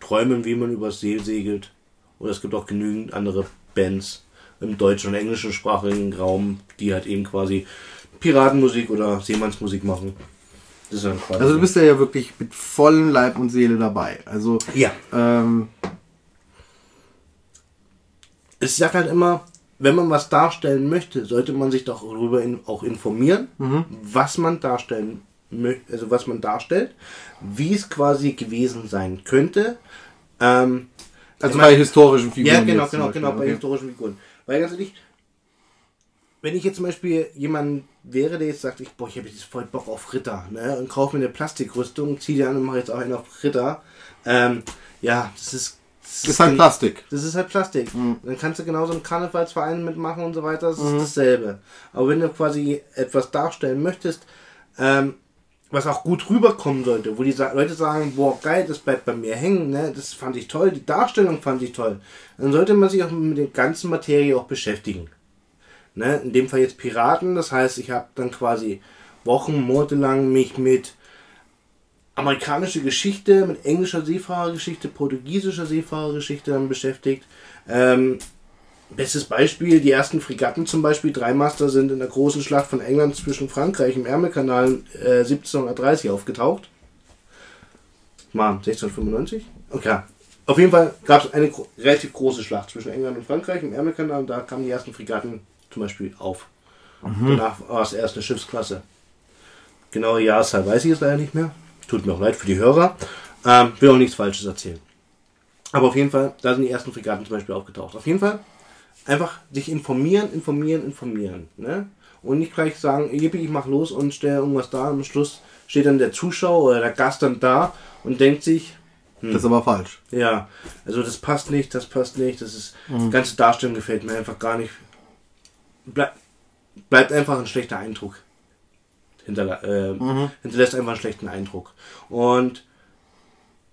träumen, wie man übers See segelt. Oder es gibt auch genügend andere Bands im deutschen und englischen sprachigen Raum, die halt eben quasi Piratenmusik oder Seemannsmusik machen. Also du bist ja, ja wirklich mit vollem Leib und Seele dabei. Also ja. ähm, Ich sag halt immer, wenn man was darstellen möchte, sollte man sich doch darüber in, auch informieren, was man darstellen möchte, also was man darstellt, wie es quasi gewesen sein könnte. Ähm, also bei mein- historischen Figuren. ja, genau, zum genau, Beispiel, genau, bei okay. historischen Figuren. Weil ganz ehrlich, wenn ich jetzt zum Beispiel jemand wäre, der jetzt sagt, ich, boah, ich habe jetzt voll Bock auf Ritter, ne, und kaufe mir eine Plastikrüstung, ziehe die an und mache jetzt auch einen auf Ritter, ähm, ja, das ist... Das Ist halt Plastik. das ist halt Plastik. Dann kannst du genauso einen Karnevalsverein mitmachen und so weiter. Das ist dasselbe. Aber wenn du quasi etwas darstellen möchtest, ähm, was auch gut rüberkommen sollte, wo die Sa- Leute sagen, boah, geil, das bleibt bei mir hängen, ne? das fand ich toll, die Darstellung fand ich toll, dann sollte man sich auch mit der ganzen Materie auch beschäftigen. Ne? In dem Fall jetzt Piraten, das heißt, ich habe dann quasi Wochen, Monate lang mich mit amerikanische Geschichte, mit englischer Seefahrergeschichte, portugiesischer Seefahrergeschichte beschäftigt. Ähm, bestes Beispiel, die ersten Fregatten zum Beispiel, Dreimaster, sind in der großen Schlacht von England zwischen Frankreich im Ärmelkanal äh, 1730 aufgetaucht. Mal 1695? Okay. auf jeden Fall gab es eine relativ große Schlacht zwischen England und Frankreich im Ärmelkanal und da kamen die ersten Fregatten zum Beispiel auf. Danach war es erst eine Schiffsklasse. Genaue Jahreszahl weiß ich jetzt leider nicht mehr. Tut mir auch leid für die Hörer. Ähm, will auch nichts Falsches erzählen. Aber auf jeden Fall, da sind die ersten Fregatten zum Beispiel aufgetaucht. Auf jeden Fall einfach sich informieren, informieren, informieren. Ne? Und nicht gleich sagen, ich mach los und stelle irgendwas da. Am Schluss steht dann der Zuschauer oder der Gast dann da und denkt sich, Das ist aber falsch. ja, also das passt nicht, das passt nicht, das ist, die ganze Darstellung gefällt mir einfach gar nicht. Bleib, bleibt einfach ein schlechter Eindruck. Hinterla äh, Hinterlässt einfach einen schlechten Eindruck. Und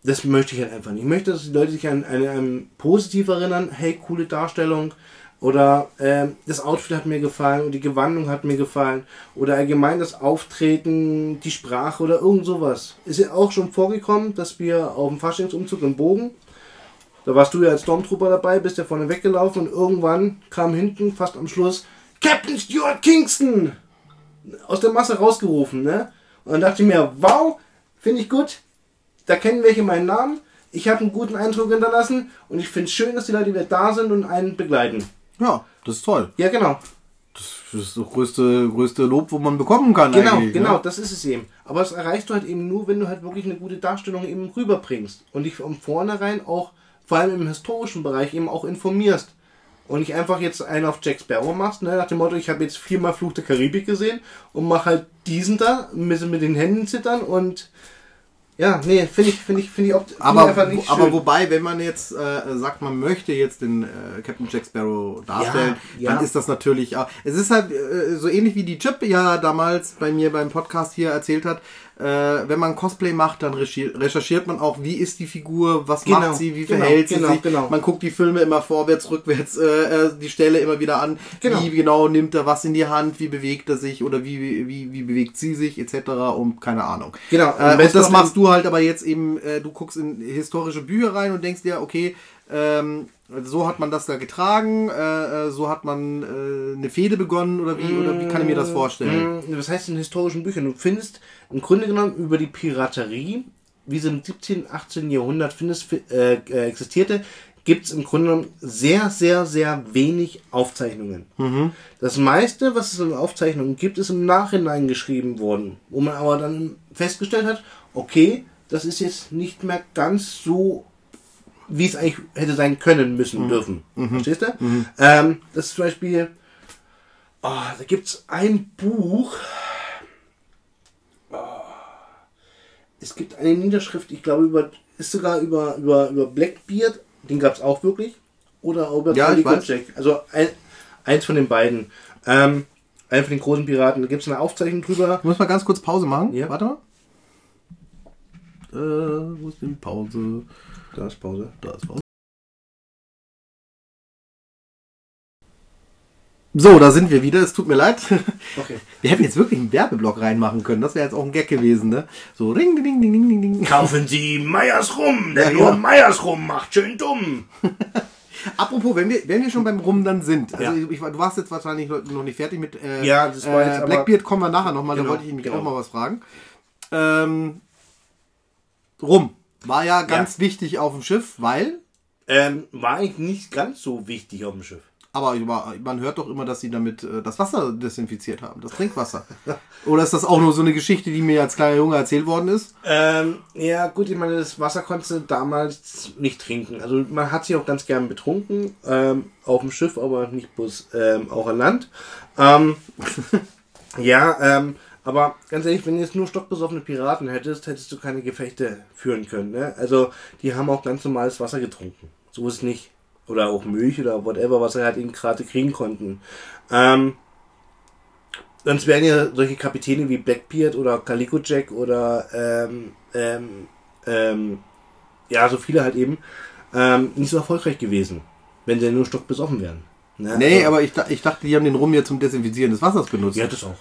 das möchte ich halt einfach nicht. Ich möchte, dass die Leute sich an, an einem positiv erinnern, hey, coole Darstellung. Oder ähm, das Outfit hat mir gefallen und die Gewandung hat mir gefallen. Oder allgemein das Auftreten, die Sprache oder irgend sowas. Ist ja auch schon vorgekommen, dass wir auf dem Faschingsumzug im Bogen, da warst du ja als Stormtrooper dabei, bist ja vorne weggelaufen und irgendwann kam hinten, fast am Schluss, Captain Stuart Kingston! Aus der Masse rausgerufen, ne? Und dann dachte ich mir, wow, finde ich gut, da kennen welche meinen Namen. Ich habe einen guten Eindruck hinterlassen und ich finde es schön, dass die Leute wieder da sind und einen begleiten. Ja, das ist toll. Ja, genau. Das ist das größte, größte Lob, wo man bekommen kann. Genau, eigentlich, genau, Ne? das ist es eben. Aber das erreichst du halt eben nur, wenn du halt wirklich eine gute Darstellung eben rüberbringst und dich von vornherein auch, vor allem im historischen Bereich, eben auch informierst. Und nicht einfach jetzt einen auf Jack Sparrow machst, ne, nach dem Motto, ich habe jetzt viermal Fluch der Karibik gesehen und mach halt diesen da, mit, mit den Händen zittern und ja, nee, finde ich, finde ich, finde ich, auch, find Aber, ich einfach nicht aber schön. wobei, wenn man jetzt äh, sagt, man möchte jetzt den äh, Captain Jack Sparrow darstellen, Ja, ja. dann ist das natürlich auch. Es ist halt äh, so ähnlich wie die Chip ja damals bei mir beim Podcast hier erzählt hat. Äh, wenn man Cosplay macht, dann recherchi- recherchiert man auch, wie ist die Figur, was Genau, macht sie, wie genau, verhält sie genau, sich. genau. Man guckt die Filme immer vorwärts, rückwärts, äh, äh, die Stelle immer wieder an. Genau. Wie genau nimmt er was in die Hand, wie bewegt er sich oder wie, wie, wie bewegt sie sich etc. und keine Ahnung. Genau, Äh, und das machst du halt aber jetzt eben, äh, du guckst in historische Bücher rein und denkst dir, okay, ähm, so hat man das da getragen, äh, äh, so hat man äh, eine Fehde begonnen oder wie, oder wie kann ich mir das vorstellen? Mm, Was heißt in historischen Büchern? Du findest im Grunde genommen über die Piraterie, wie sie im 17., 18. Jahrhundert findest, äh, äh, existierte, gibt es im Grunde genommen sehr, sehr, sehr wenig Aufzeichnungen. Das meiste, was es in Aufzeichnungen gibt, ist im Nachhinein geschrieben worden, wo man aber dann festgestellt hat, okay, das ist jetzt nicht mehr ganz so wie es eigentlich hätte sein können, müssen, dürfen. Verstehst du? Ähm, das ist zum Beispiel, oh, da gibt es ein Buch. Oh, es gibt eine Niederschrift, ich glaube, über, ist sogar über, über, über Blackbeard, den gab es auch wirklich. Oder über Ja. Jack. Also ein, eins von den beiden. Ähm, einen von den großen Piraten. Da gibt es eine Aufzeichnung drüber. Ich muss mal ganz kurz Pause machen. Ja. Warte mal. Äh, wo ist denn Pause? Da ist Pause. Da ist Pause. So, da sind wir wieder. Es tut mir leid. Okay. Wir hätten jetzt wirklich einen Werbeblock reinmachen können. Das wäre jetzt auch ein Gag gewesen, ne? So ring, ding, ding, ding, ding, ding. Kaufen Sie Meyers rum, der Ja, nur genau. Meyers rum macht. Schön dumm. Apropos, wenn wir, wenn wir schon beim Rum dann sind, also Ja. ich, ich, du warst jetzt wahrscheinlich noch nicht fertig mit äh, Ja, das war jetzt äh, Blackbeard, kommen wir nachher nochmal, Genau, da wollte ich mich genau. auch mal was fragen. Ähm, Rum war ja ganz wichtig auf dem Schiff, weil, Ähm, war eigentlich nicht ganz so wichtig auf dem Schiff. aber man hört doch immer, dass sie damit äh, das Wasser desinfiziert haben, das Trinkwasser. Oder ist das auch nur so eine Geschichte, die mir als kleiner Junge erzählt worden ist? Ähm, ja, gut, ich meine, das Wasser konntest du damals nicht trinken. Also man hat sich auch ganz gern betrunken, ähm, auf dem Schiff, aber nicht bloß ähm, auch an Land. Ähm, ja, ähm, aber ganz ehrlich, wenn du jetzt nur stockbesoffene Piraten hättest, hättest du keine Gefechte führen können. Ne? Also die haben auch ganz normales Wasser getrunken. So ist es nicht. Oder auch Milch oder whatever, was sie halt eben gerade kriegen konnten. Ähm, Sonst wären ja solche Kapitäne wie Blackbeard oder Calico Jack oder ähm, ähm, ähm, ja, so viele halt eben ähm, nicht so erfolgreich gewesen, wenn sie nur stockbesoffen wären. Ne? Nee, Also- aber ich, ich dachte, die haben den Rum ja zum Desinfizieren des Wassers benutzt. Ja, das auch.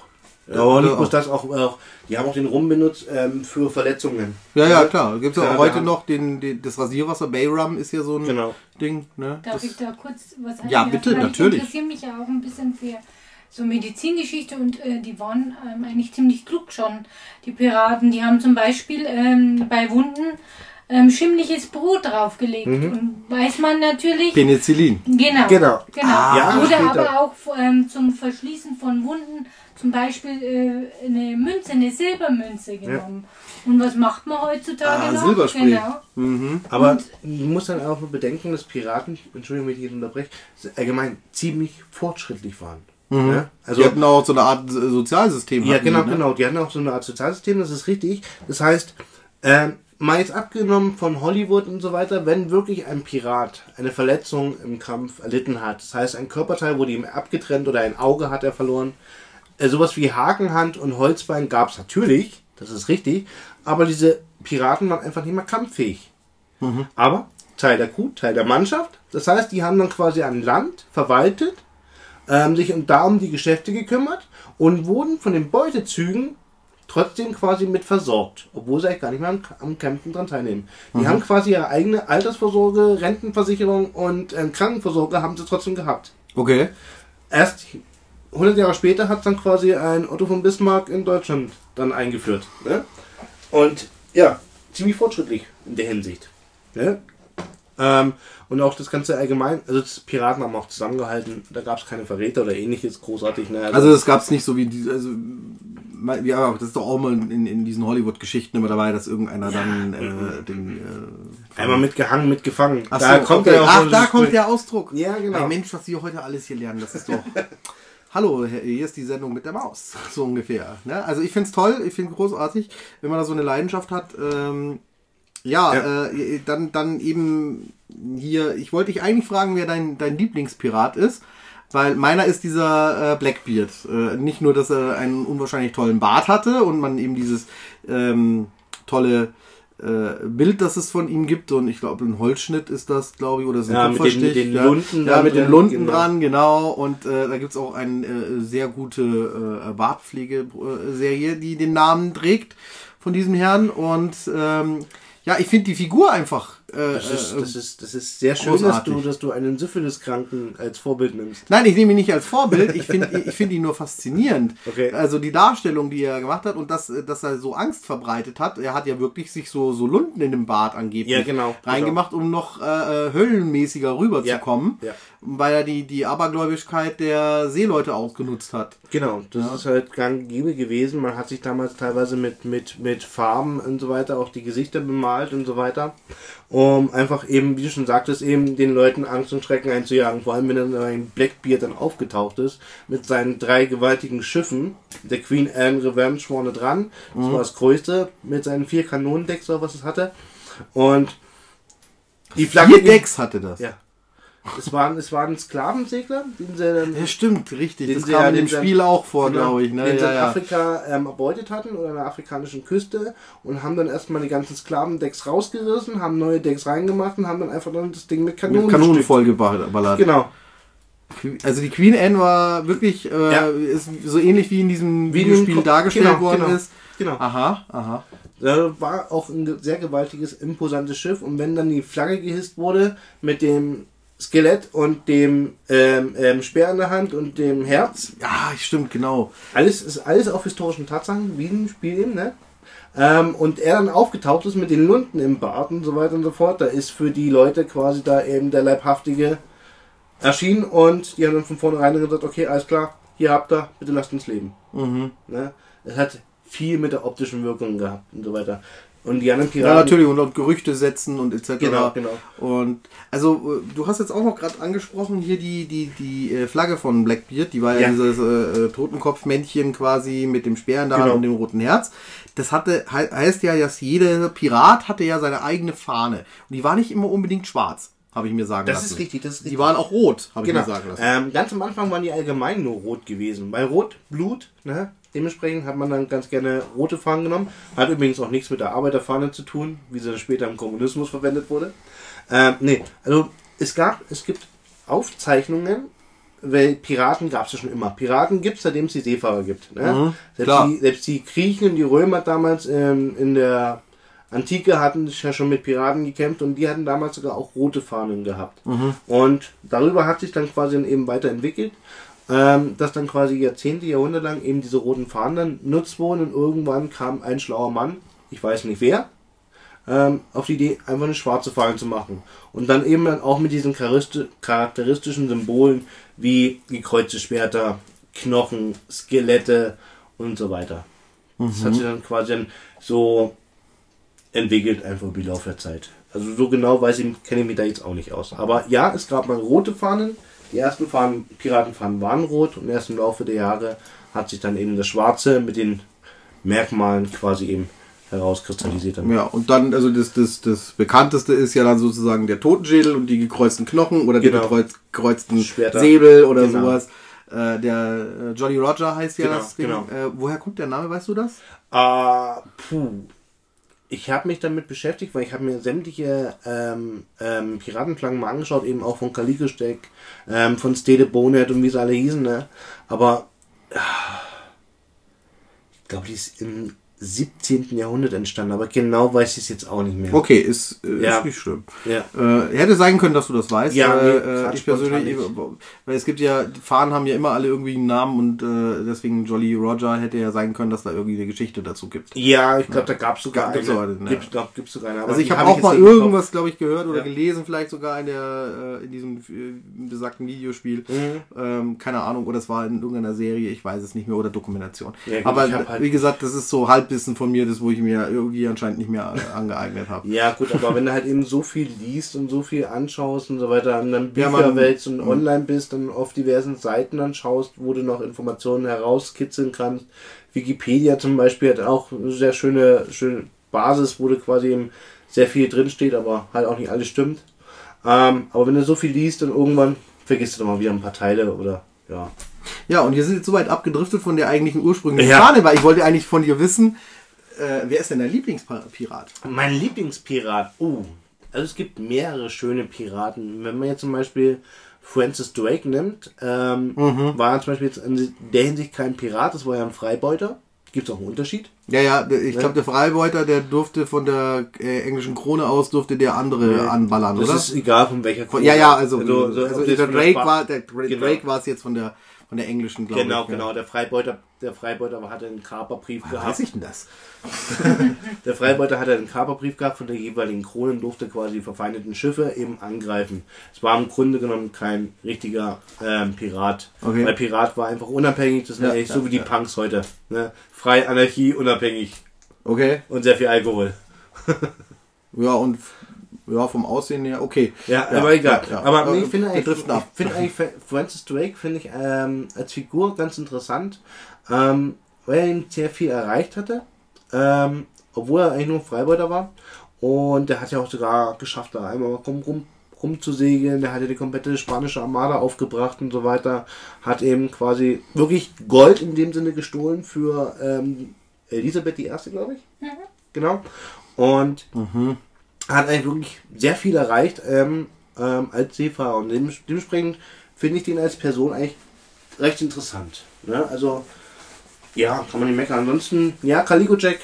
Ja, aber nicht auch. bloß das auch, auch, die haben auch den Rum benutzt ähm, für Verletzungen. Ja, ja, klar. Da gibt es ja Ja, auch heute noch den, den, das Rasierwasser. Bayrum ist ja so ein Genau. Ding. Ne? Darf Das- ich da kurz was Ja, bitte, Weil natürlich. Ich interessiere mich ja auch ein bisschen für so Medizingeschichte und äh, die waren ähm, eigentlich ziemlich klug schon, die Piraten. Die haben zum Beispiel ähm, bei Wunden ähm, schimmliches Brot draufgelegt. Und weiß man natürlich. Penicillin. Genau. Genau. genau. Ah, ja, Oder aber auch ähm, zum Verschließen von Wunden zum Beispiel äh, eine Münze, eine Silbermünze genommen. Und was macht man heutzutage Ah, noch? Silberspray. Genau. Mhm. Aber Und- du musst dann auch bedenken, dass Piraten, Entschuldigung, wenn ich dich unterbreche, allgemein ziemlich fortschrittlich waren. Ja? Also, Die hatten auch so eine Art äh, Sozialsystem. ja, genau, die, ne? genau. Die hatten auch so eine Art Sozialsystem, das ist richtig. Das heißt, ähm, mal jetzt abgenommen von Hollywood und so weiter, wenn wirklich ein Pirat eine Verletzung im Kampf erlitten hat, das heißt, ein Körperteil wurde ihm abgetrennt oder ein Auge hat er verloren, äh, sowas wie Hakenhand und Holzbein gab es natürlich, das ist richtig, aber diese Piraten waren einfach nicht mehr kampffähig. Aber Teil der Crew, Teil der Mannschaft. Das heißt, die haben dann quasi ein Land verwaltet, ähm, sich um, da um die Geschäfte gekümmert und wurden von den Beutezügen trotzdem quasi mit versorgt, obwohl sie eigentlich gar nicht mehr am, am Campen dran teilnehmen. Die haben quasi ihre eigene Altersvorsorge, Rentenversicherung und ähm, Krankenversorgung haben sie trotzdem gehabt. Okay. Erst 100 Jahre später hat dann quasi ein Otto von Bismarck in Deutschland dann eingeführt. Ne? Und ja, ziemlich fortschrittlich in der Hinsicht. Ne? Ähm, und auch das Ganze allgemein, also Piraten haben auch zusammengehalten, da gab es keine Verräter oder ähnliches großartig. Ne? Also das gab es nicht so wie die, also ja, das ist doch auch mal in, in diesen Hollywood-Geschichten immer dabei, dass irgendeiner dann äh, den äh, einmal mitgehangen, mitgefangen. Ach, da so, kommt okay. ja auch Ach, da kommt der Ausdruck. Ja, genau. Ey, Mensch, was wir heute alles hier lernen, das ist doch. Hallo, hier ist die Sendung mit der Maus, so ungefähr. Ne? Also ich finde es toll, ich finde großartig, wenn man da so eine Leidenschaft hat. Ähm, ja, Ja. Äh, dann, dann eben hier, ich wollte dich eigentlich fragen, wer dein, dein Lieblingspirat ist. Weil meiner ist dieser äh, Blackbeard. Äh, nicht nur, dass er einen unwahrscheinlich tollen Bart hatte und man eben dieses ähm, tolle äh, Bild, das es von ihm gibt. Und ich glaube, ein Holzschnitt ist das, glaube ich, oder ist ein Ja, mit den- mit den ja. Lunden Ja, dran mit den drin, Lunden genau. dran, genau. Und äh, da gibt's auch eine äh, sehr gute äh, Bartpflegeserie, die den Namen trägt von diesem Herrn. Und ähm, ja, ich finde die Figur einfach. Äh, Das ist, äh, das, ist, das ist sehr schön, dass großartig. du, dass du einen Syphiliskranken als Vorbild nimmst. Nein, ich nehme ihn nicht als Vorbild. Ich finde ich finde ihn nur faszinierend. Okay. Also die Darstellung, die er gemacht hat und dass, dass er so Angst verbreitet hat. Er hat ja wirklich sich so, so Lunden in den Bart angeblich Ja, genau, reingemacht, um noch äh, äh, höllenmäßiger rüberzukommen. Ja, ja. Weil er die, die Abergläubigkeit der Seeleute ausgenutzt hat. Genau, das ist halt gang und gäbe gewesen. Man hat sich damals teilweise mit, mit, mit Farben und so weiter auch die Gesichter bemalt und so weiter, um einfach eben, wie du schon sagtest, eben den Leuten Angst und Schrecken einzujagen. Vor allem, wenn dann ein Blackbeard dann aufgetaucht ist mit seinen drei gewaltigen Schiffen. Der Queen Anne Revenge vorne dran, das war das größte, mit seinen vier Kanonendecks oder was es hatte. Und die Flagge... Vier Decks hatte das. Ja. Es waren, es waren Sklavensegler, den sie dann Ja, stimmt, richtig. Das sie kam ja- in dem sie- Spiel auch vor, Genau, glaube ich. Ne? den sie Ja, in ja. Afrika ähm, erbeutet hatten oder an der afrikanischen Küste und haben dann erstmal die ganzen Sklavendecks rausgerissen, haben neue Decks reingemacht und haben dann einfach dann das Ding mit Kanonen Mit Kanonen vollgeballert. Genau. Also die Queen Anne war wirklich äh, Ja. so ähnlich wie in diesem Wie in Videospiel Ko- dargestellt genau, worden genau, ist. Genau. Aha, aha. Da war auch ein sehr gewaltiges, imposantes Schiff und wenn dann die Flagge gehisst wurde mit dem Skelett und dem ähm, ähm, Speer in der Hand und dem Herz, Ja, stimmt, genau. Alles ist alles auf historischen Tatsachen, wie im Spiel eben, ne? Ähm, und er dann aufgetaucht ist mit den Lunden im Bart und so weiter und so fort, da ist für die Leute quasi da eben der Leibhaftige erschienen und die haben dann von vornherein gesagt, okay, alles klar, hier habt ihr, bitte lasst uns leben. Mhm. Ne? Es hat viel mit der optischen Wirkung gehabt und so weiter. Und die anderen Ja, Piraten... natürlich, und auch Gerüchte setzen und etc. Genau, genau. Und also äh, du hast jetzt auch noch gerade angesprochen hier die, die, die äh, Flagge von Blackbeard, die war ja, Ja. dieses äh, äh, Totenkopfmännchen quasi mit dem Speer in der Hand Genau. und dem roten Herz. Das hatte, he heißt ja, dass jeder Pirat hatte ja seine eigene Fahne. Und die war nicht immer unbedingt schwarz, habe ich mir sagen Das lassen. ist richtig, das ist richtig. Die waren auch rot, habe Genau. ich mir sagen lassen. Ähm, ganz am Anfang waren die allgemein nur rot gewesen. Bei Rot, Blut, ne? Dementsprechend hat man dann ganz gerne rote Fahnen genommen. Hat übrigens auch nichts mit der Arbeiterfahne zu tun, wie sie dann später im Kommunismus verwendet wurde. Ähm, nee, also es gab, es gibt Aufzeichnungen, weil Piraten gab es ja schon immer. Piraten gibt es, seitdem es die Seefahrer gibt. Ne? Mhm, selbst, die, selbst die Griechen und die Römer damals ähm, in der Antike hatten sich ja schon mit Piraten gekämpft und die hatten damals sogar auch rote Fahnen gehabt. Und darüber hat sich dann quasi dann eben weiterentwickelt, ähm, dass dann quasi Jahrzehnte, Jahrhunderte lang eben diese roten Fahnen dann nutzt wurden und irgendwann kam ein schlauer Mann, ich weiß nicht wer, ähm, auf die Idee, einfach eine schwarze Fahne zu machen. Und dann eben dann auch mit diesen charakteristischen Symbolen wie gekreuzte Schwerter, Knochen, Skelette und so weiter. Das hat sich dann quasi dann so entwickelt, einfach über die Lauf der Zeit. Also so genau weiß ich, kenne ich mich da jetzt auch nicht aus. Aber ja, es gab mal rote Fahnen. Die ersten Fahnen, Piratenfahnen waren rot und erst im Laufe der Jahre hat sich dann eben das Schwarze mit den Merkmalen quasi eben herauskristallisiert. Dann. Ja, und dann, also das, das, das bekannteste ist ja dann sozusagen der Totenschädel und die gekreuzten Knochen oder Genau. die gekreuz- gekreuzten Schwerter. Säbel oder Genau. sowas. Äh, der äh, Jolly Roger heißt ja Genau, das Ding. genau. Äh, woher kommt der Name, weißt du das? Äh, puh. Ich habe mich damit beschäftigt, weil ich habe mir sämtliche ähm, ähm, Piratenflaggen mal angeschaut, eben auch von Kalikostek, ähm, von Stede Bonet und wie sie alle hießen, ne? Aber ah, ich glaube, die ist im 17. Jahrhundert entstanden, aber genau weiß ich es jetzt auch nicht mehr. Okay, ist, äh, Ja. ist nicht schlimm. Ja. Äh, hätte sein können, dass du das weißt. Ja, äh, grad ich persönlich, nicht. weil es gibt ja, Fahnen haben ja immer alle irgendwie einen Namen und äh, deswegen Jolly Roger hätte ja sein können, dass da irgendwie eine Geschichte dazu gibt. Ja, ich glaube, da gab es sogar Gibt's eine. auch ja. Gibt's, glaub, gibt's sogar eine. Also ich habe auch jetzt mal irgendwas, glaube ich, gehört oder gelesen, vielleicht sogar in der äh, in diesem äh, besagten Videospiel. Mhm. Ähm, keine Ahnung, oder es war in irgendeiner Serie, ich weiß es nicht mehr, oder Dokumentation. Gut, Aber hab halt- wie gesagt, das ist so Halbwissen von mir, das wo ich mir irgendwie anscheinend nicht mehr angeeignet habe. Ja, gut, aber wenn du halt eben so viel liest und so viel anschaust und so weiter, und dann Ja, Bücher man- wälzt und online bist und auf diversen Seiten dann schaust, wo du noch Informationen herauskitzeln kannst. Wikipedia zum Beispiel hat auch eine sehr schöne, schöne Basis, wo du quasi eben sehr viel drinsteht, aber halt auch nicht alles stimmt. Ähm, aber wenn du so viel liest, dann irgendwann vergisst du doch mal wieder ein paar Teile oder ja. Ja, und wir sind jetzt so weit abgedriftet von der eigentlichen ursprünglichen Ja. Fahne, weil ich wollte eigentlich von dir wissen, äh, wer ist denn dein Lieblingspirat? Mein Lieblingspirat, oh, also es gibt mehrere schöne Piraten. Wenn man jetzt zum Beispiel Francis Drake nimmt, ähm, war er zum Beispiel jetzt in der Hinsicht kein Pirat, das war ja ein Freibeuter. Gibt es auch einen Unterschied? Ja, ja, ich glaube, der Freibeuter, der durfte von der äh, englischen Krone aus, durfte der andere anballern, Das oder? ist egal von welcher Krone. ja, ja, also, so- also, ob das der Drake war, der Genau. Drake war es jetzt von der, von der englischen, glaube Genau, ich. ja. genau. Der Freibeuter, der Freibeuter hatte einen Kaperbrief Weiß gehabt. ich denn das? Der Freibeuter hatte einen Kaperbrief gehabt von der jeweiligen Krone und durfte quasi die verfeindeten Schiffe eben angreifen. Es war im Grunde genommen kein richtiger ähm, Pirat. Okay. Weil Pirat war einfach unabhängig, das ist Ja, eigentlich ja, so wie die ja. Punks heute. Ne? Frei, Anarchie, unabhängig Okay. und sehr viel Alkohol. Ja, und ja, vom Aussehen her, okay. Ja, aber egal. ja, ja. Aber nee, Äh, ich finde eigentlich, ich finde eigentlich Fra- Francis Drake finde ich ähm, als Figur ganz interessant, ähm, weil er eben sehr viel erreicht hatte, ähm, obwohl er eigentlich nur Freibeuter war. Und der hat ja auch sogar geschafft, da einmal rum, rum, rumzusegeln. Der hatte die komplette spanische Armada aufgebracht und so weiter. Hat eben quasi wirklich Gold in dem Sinne gestohlen für ähm, Elisabeth I., glaube ich. Genau. Und hat eigentlich wirklich sehr viel erreicht ähm, ähm, als Seefahrer. Und dem- dementsprechend finde ich den als Person eigentlich recht interessant. Ne? Also, ja, kann man nicht meckern. Ansonsten, ja, Calico Jack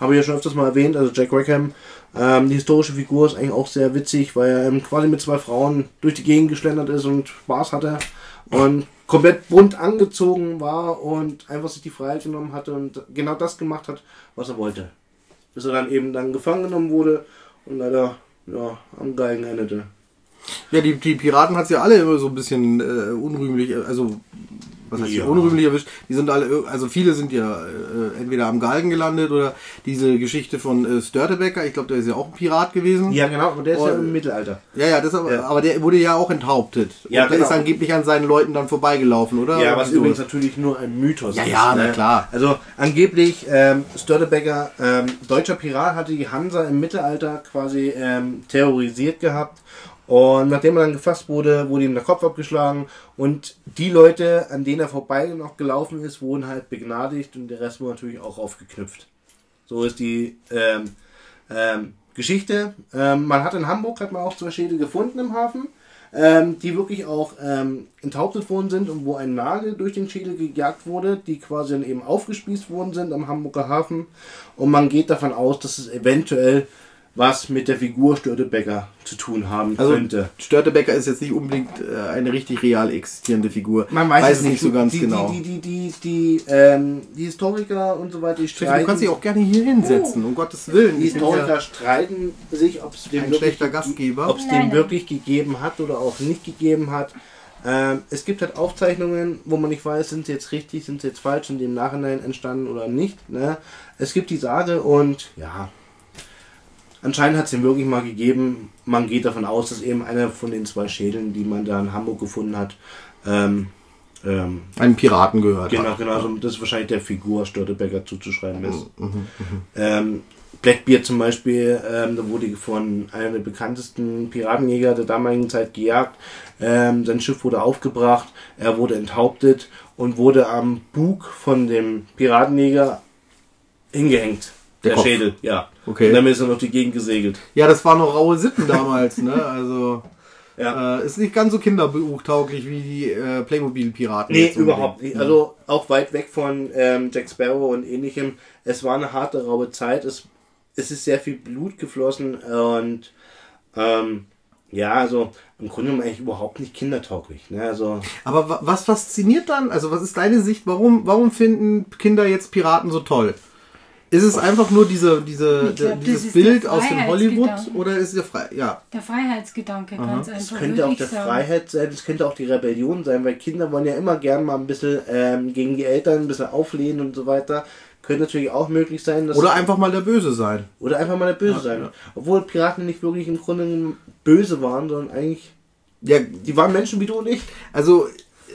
habe ich ja schon öfters mal erwähnt. Also Jack Rackham, ähm, die historische Figur ist eigentlich auch sehr witzig, weil er ähm, quasi mit zwei Frauen durch die Gegend geschlendert ist und Spaß hatte. Und komplett bunt angezogen war und einfach sich die Freiheit genommen hatte und genau das gemacht hat, was er wollte bis er dann eben dann gefangen genommen wurde und leider ja, am Geigen endete. Ja, die, die Piraten hat es ja alle immer so ein bisschen äh, unrühmlich, also was heißt Ja. hier, unrühmlich erwischt. Die sind alle, also viele sind ja äh, entweder am Galgen gelandet oder diese Geschichte von äh, Störtebecker, ich glaube, der ist ja auch ein Pirat gewesen. Ja, genau, aber der ist ja Und- im Mittelalter. Ja, ja, das aber, Ja. aber der wurde ja auch enthauptet. Ja, und der genau. ist angeblich an seinen Leuten dann vorbeigelaufen, oder? Ja, was übrigens sowas. natürlich nur ein Mythos Ja, ist. ja, na ne? klar. Also angeblich, ähm, Störtebecker, ähm, deutscher Pirat, hatte die Hansa im Mittelalter quasi ähm, terrorisiert gehabt. Und nachdem er dann gefasst wurde, wurde ihm der Kopf abgeschlagen. Und die Leute, an denen er vorbei noch gelaufen ist, wurden halt begnadigt und der Rest wurde natürlich auch aufgeknüpft. So ist die ähm, ähm, Geschichte. Ähm, man hat in Hamburg hat man auch zwei Schädel gefunden im Hafen, ähm, die wirklich auch ähm, enthauptet worden sind und wo ein Nagel durch den Schädel gejagt wurde, die quasi dann eben aufgespießt worden sind am Hamburger Hafen. Und man geht davon aus, dass es eventuell was mit der Figur Störtebecker zu tun haben Also könnte. Störtebecker ist jetzt nicht unbedingt äh, eine richtig real existierende Figur. Man weiß, es nicht so ganz die, genau. Die, die, die, die, die, ähm, die Historiker und so weiter, die du streiten, kannst dich auch gerne hier hinsetzen, um Gottes Willen. die bin ja Historiker streiten sich, ob es den, ein wirklich, nein. wirklich gegeben hat oder auch nicht gegeben hat. Ähm, es gibt halt Aufzeichnungen, wo man nicht weiß, sind sie jetzt richtig, sind sie jetzt falsch, sind die im Nachhinein entstanden oder nicht. Ne? Es gibt die Sage und ja, anscheinend hat es den wirklich mal gegeben. Man geht davon aus, dass eben einer von den zwei Schädeln, die man da in Hamburg gefunden hat, ähm, ähm, Einen Piraten gehört Genau, hat. genau. Also das ist wahrscheinlich der Figur Störtebecker zuzuschreiben ist. Ähm, Blackbeard zum Beispiel, ähm, da wurde von einer der bekanntesten Piratenjäger der damaligen Zeit gejagt. Ähm, sein Schiff wurde aufgebracht, er wurde enthauptet und wurde am Bug von dem Piratenjäger hingehängt. Der Der. Schädel, ja. Okay. Und damit ist er noch die Gegend gesegelt. Ja, das waren noch raue Sitten damals, ne? Also Ja. äh, ist nicht ganz so kinderbuchtauglich wie die äh, Playmobil-Piraten. Nee, überhaupt nicht. Also auch weit weg von ähm, Jack Sparrow und ähnlichem. Es war eine harte, raue Zeit. Es, es ist sehr viel Blut geflossen und ähm, ja, also im Grunde genommen eigentlich überhaupt nicht kindertauglich. Ne? Also Aber wa- was fasziniert dann? Also was ist deine Sicht? Warum, warum finden Kinder jetzt Piraten so toll? Ist es einfach nur diese, diese, glaub, dieses Bild aus dem Hollywood oder ist der frei? Ja, Der Freiheitsgedanke, ganz es einfach. könnte auch der sagen. Freiheit sein, es könnte auch die Rebellion sein, weil Kinder wollen ja immer gern mal ein bisschen ähm, gegen die Eltern ein bisschen auflehnen und so weiter. Könnte natürlich auch möglich sein, dass oder einfach mal der Böse sein. Oder einfach mal der Böse Ja, sein. ja. Obwohl Piraten nicht wirklich im Grunde böse waren, sondern eigentlich, Ja, die waren Menschen wie du und ich. also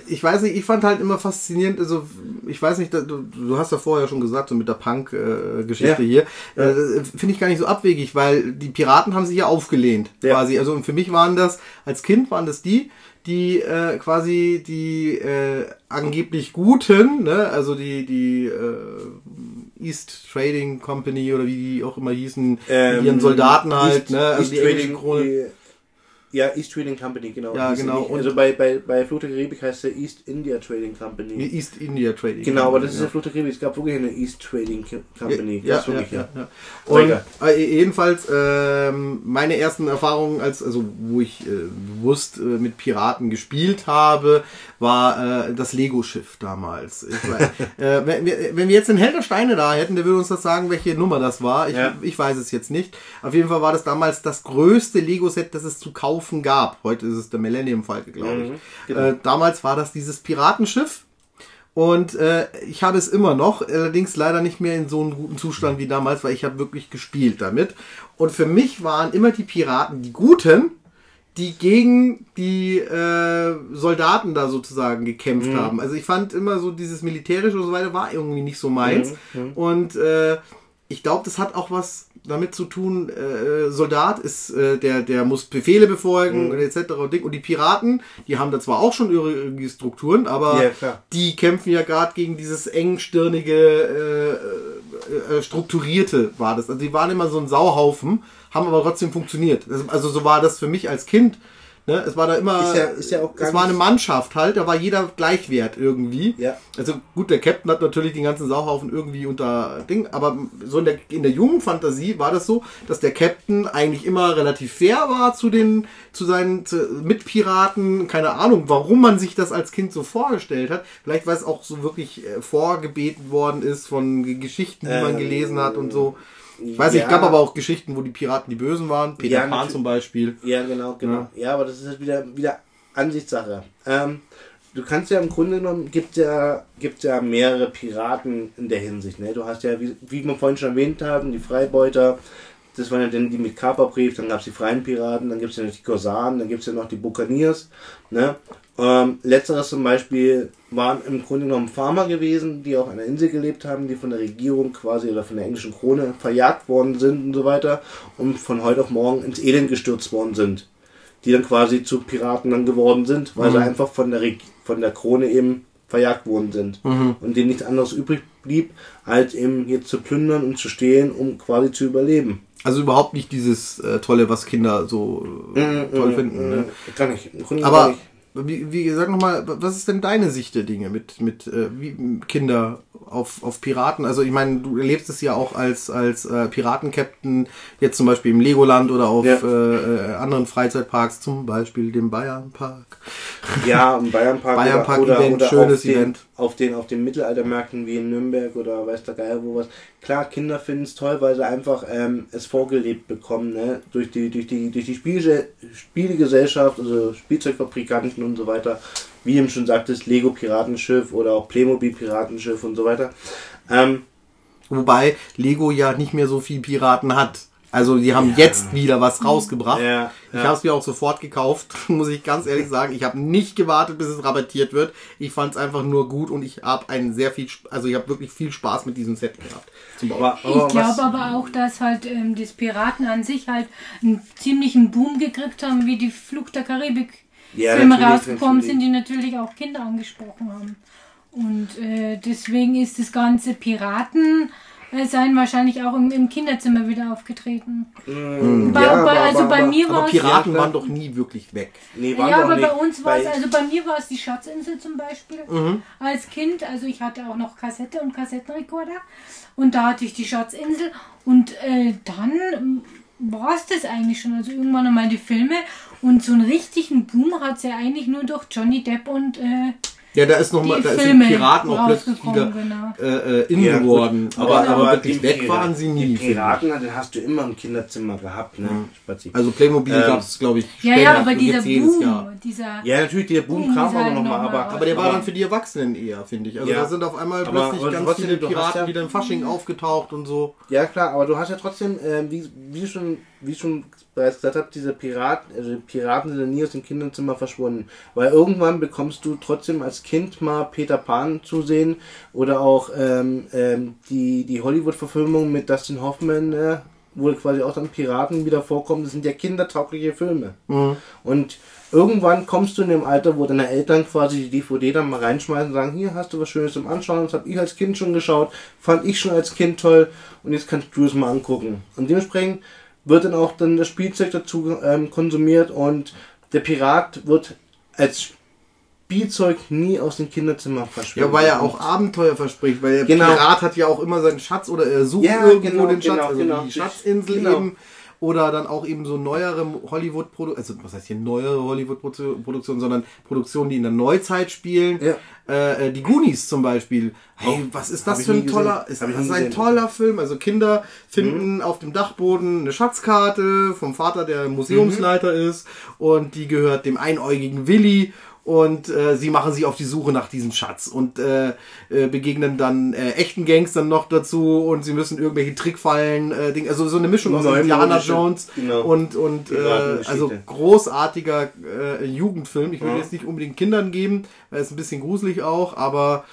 ich weiß nicht, ich fand halt immer faszinierend, also ich weiß nicht, du, du hast ja vorher schon gesagt, so mit der Punk-Geschichte Ja. hier, äh, finde ich gar nicht so abwegig, weil die Piraten haben sich ja aufgelehnt, Ja. quasi. Also für mich waren das, als Kind waren das die, die äh, quasi die äh, angeblich Guten, ne, also die, die äh, East Trading Company oder wie die auch immer hießen, mit ihren Soldaten halt, Ähm, East, ne, also East die Trading, Krone. die, ja, East Trading Company, genau. Ja, genau. Und- Also bei, bei, bei Flut der Karibik heißt der East India Trading Company. Die East India Trading Genau, aber das Company, ist ja. Flut der Karibik. Es gab wirklich eine East Trading Co- Company. Ja, ja, wirklich, ja, ja. Und äh, jedenfalls ähm, meine ersten Erfahrungen, als also wo ich äh, bewusst äh, mit Piraten gespielt habe, war äh, das Lego-Schiff damals. Weiß- äh, wenn, wir, wenn wir jetzt den Held der Steine da hätten, der würde uns das sagen, welche Nummer das war. Ich, ich weiß es jetzt nicht. Auf jeden Fall war das damals das größte Lego-Set, das es zu kaufen gab. Heute ist es der Millennium Falke, glaube ich. Mhm, genau. äh, damals war das dieses Piratenschiff. Und äh, ich habe es immer noch, allerdings leider nicht mehr in so einem guten Zustand wie damals, weil ich habe wirklich gespielt damit. Und für mich waren immer die Piraten die Guten, die gegen die äh, Soldaten da sozusagen gekämpft haben. Also ich fand immer so dieses Militärische und so weiter war irgendwie nicht so meins. Und äh, ich glaube, das hat auch was damit zu tun, äh, Soldat ist, äh, der, der muss Befehle befolgen und etc. Und, Ding. und die Piraten, die haben da zwar auch schon ihre irgendwie Strukturen, aber Ja, die kämpfen ja gerade gegen dieses engstirnige, äh, äh, strukturierte war das. Also die waren immer so ein Sauhaufen, haben aber trotzdem funktioniert. Also so war das für mich als Kind. Ne? Es war da immer, Ist ja- ist ja auch es war eine Mannschaft halt, da war jeder gleichwert irgendwie. Ja. Also gut, der Captain hat natürlich den ganzen Sauhaufen irgendwie unter Ding, aber so in der, in der jungen Fantasie war das so, dass der Captain eigentlich immer relativ fair war zu den, zu seinen zu, Mitpiraten. Keine Ahnung, warum man sich das als Kind so vorgestellt hat. Vielleicht weil es auch so wirklich äh, vorgebeten worden ist von Geschichten, die man Ähm, gelesen hat und so. Ich weiß nicht, ja. es gab aber auch Geschichten, wo die Piraten die Bösen waren. Peter Ja, Pan zum Beispiel. Ja, genau, genau. Ja, aber das ist halt wieder, wieder Ansichtssache. Ähm, du kannst ja im Grunde genommen, gibt ja, gibt ja mehrere Piraten in der Hinsicht. Ne? Du hast ja, wie, wie wir vorhin schon erwähnt haben, die Freibeuter, das waren ja dann die mit Kaperbrief, dann gab es die freien Piraten, dann gibt es ja noch die Korsaren, dann gibt es ja noch die Buccaneers. Ne? Ähm, letzteres zum Beispiel waren im Grunde genommen Farmer gewesen, die auf einer Insel gelebt haben, die von der Regierung quasi oder von der englischen Krone verjagt worden sind und so weiter und von heute auf morgen ins Elend gestürzt worden sind. Die dann quasi zu Piraten dann geworden sind, weil sie einfach von der, Reg von der Krone eben verjagt worden sind. Und denen nichts anderes übrig blieb, als eben jetzt zu plündern und zu stehlen, um quasi zu überleben. Also überhaupt nicht dieses äh, Tolle, was Kinder so äh, toll finden. Ne? Kann ich. Im Grunde Aber kann ich. Wie, wie gesagt nochmal, was ist denn deine Sicht der Dinge mit, mit äh, wie, Kinder auf, auf Piraten? Also ich meine, du erlebst es ja auch als, als äh, Piratenkapitän, jetzt zum Beispiel im Legoland oder auf Ja. äh, äh, anderen Freizeitparks, zum Beispiel dem Bayernpark. Ja, im Bayernpark, Bayernpark oder, oder, Event, oder schönes auf, den, Event. auf den auf den Mittelaltermärkten wie in Nürnberg oder weiß der Geier wo was. Klar, Kinder finden es toll, weil sie einfach ähm, es vorgelebt bekommen, ne? Durch die durch die durch die Spiele, Spielegesellschaft, also Spielzeugfabrikanten und so weiter. Wie eben schon sagtest, Lego Piratenschiff oder auch Playmobil Piratenschiff und so weiter. Ähm, Wobei Lego ja nicht mehr so viel Piraten hat. Also die haben Ja. jetzt wieder was rausgebracht. Ja, ich ja. habe es mir auch sofort gekauft, muss ich ganz ehrlich sagen. Ich habe nicht gewartet, bis es rabattiert wird. Ich fand es einfach nur gut und ich habe einen sehr viel, also ich habe wirklich viel Spaß mit diesem Set gehabt. Aber, Ich aber was- glaube aber auch, dass halt ähm, das Piraten an sich halt einen ziemlichen Boom gekriegt haben, wie die Flug der Karibik Ja, Filme rausgekommen natürlich. sind, die natürlich auch Kinder angesprochen haben. Und äh, deswegen ist das ganze Piraten äh, sein wahrscheinlich auch im, im Kinderzimmer wieder aufgetreten. Mm, Bei, ja, bei, aber- also aber- bei mir Aber war es Piraten waren doch nie wirklich weg. Nee, waren ja, doch aber nicht. bei uns war es, also bei mir war es die Schatzinsel zum Beispiel Mhm. als Kind. Also ich hatte auch noch Kassette und Kassettenrekorder und da hatte ich die Schatzinsel und äh, dann war es das eigentlich schon. Also irgendwann einmal die Filme und so einen richtigen Boom hat es ja eigentlich nur durch Johnny Depp und äh, Ja, da ist noch mal, Die da sind Filme Piraten auch plötzlich wieder genau. äh, äh, in Ja, geworden. Aber, Genau. aber wirklich weg waren sie nie. Die. Piraten, den hast du immer im Kinderzimmer gehabt, ne? Spazi. Also Playmobil Ähm, gab es, glaube ich, ja, ja, ständig, aber dieser Boom, Jahr. dieser Ja, natürlich, der Boom Boom kam ist aber halt nochmal, noch mal aber, Aber der war dann für die Erwachsenen eher, finde ich. Also Ja. da sind auf einmal Aber- plötzlich ganz trotzdem, viele Piraten ja- wieder im Fasching aufgetaucht und so. Ja klar, aber du hast ja trotzdem, ähm, wie, wie schon, wie schon bereits gesagt habe, diese Piraten, also die Piraten sind ja nie aus dem Kinderzimmer verschwunden. Weil irgendwann bekommst du trotzdem als Kind mal Peter Pan zu sehen oder auch ähm, ähm, die, die Hollywood-Verfilmung mit Dustin Hoffman, äh, wo quasi auch dann Piraten wieder vorkommen. Das sind ja kindertaugliche Filme. Und irgendwann kommst du in dem Alter, wo deine Eltern quasi die DVD dann mal reinschmeißen und sagen, hier hast du was Schönes zum Anschauen, das habe ich als Kind schon geschaut, fand ich schon als Kind toll und jetzt kannst du es mal angucken. Und dementsprechend wird dann auch dann das Spielzeug dazu ähm, konsumiert und der Pirat wird als Spielzeug nie aus dem Kinderzimmer verschwinden. Ja, weil er auch Abenteuer verspricht, weil der Genau. Pirat hat ja auch immer seinen Schatz oder er sucht Ja, irgendwo genau, den Schatz, genau, also genau. die Schatzinsel Genau. eben. Oder dann auch eben so neuere Hollywood-Produktionen, also was heißt hier neuere Hollywood-Produktionen, sondern Produktionen, die in der Neuzeit spielen. Ja. Äh, äh, die Goonies zum Beispiel. Hey, was ist das für ein toller, ist, das ist ein toller Film. Also Kinder finden auf dem Dachboden eine Schatzkarte vom Vater, der Museumsleiter ist und die gehört dem einäugigen Willi und äh, sie machen sich auf die Suche nach diesem Schatz und äh, äh, begegnen dann äh, echten Gangstern noch dazu und sie müssen irgendwelche Trickfallen, äh, Ding, also so eine Mischung aus Indiana Jones genau. und und äh, also großartiger äh, Jugendfilm. Ich würde Ja. jetzt nicht unbedingt Kindern geben, weil es ein bisschen gruselig auch, aber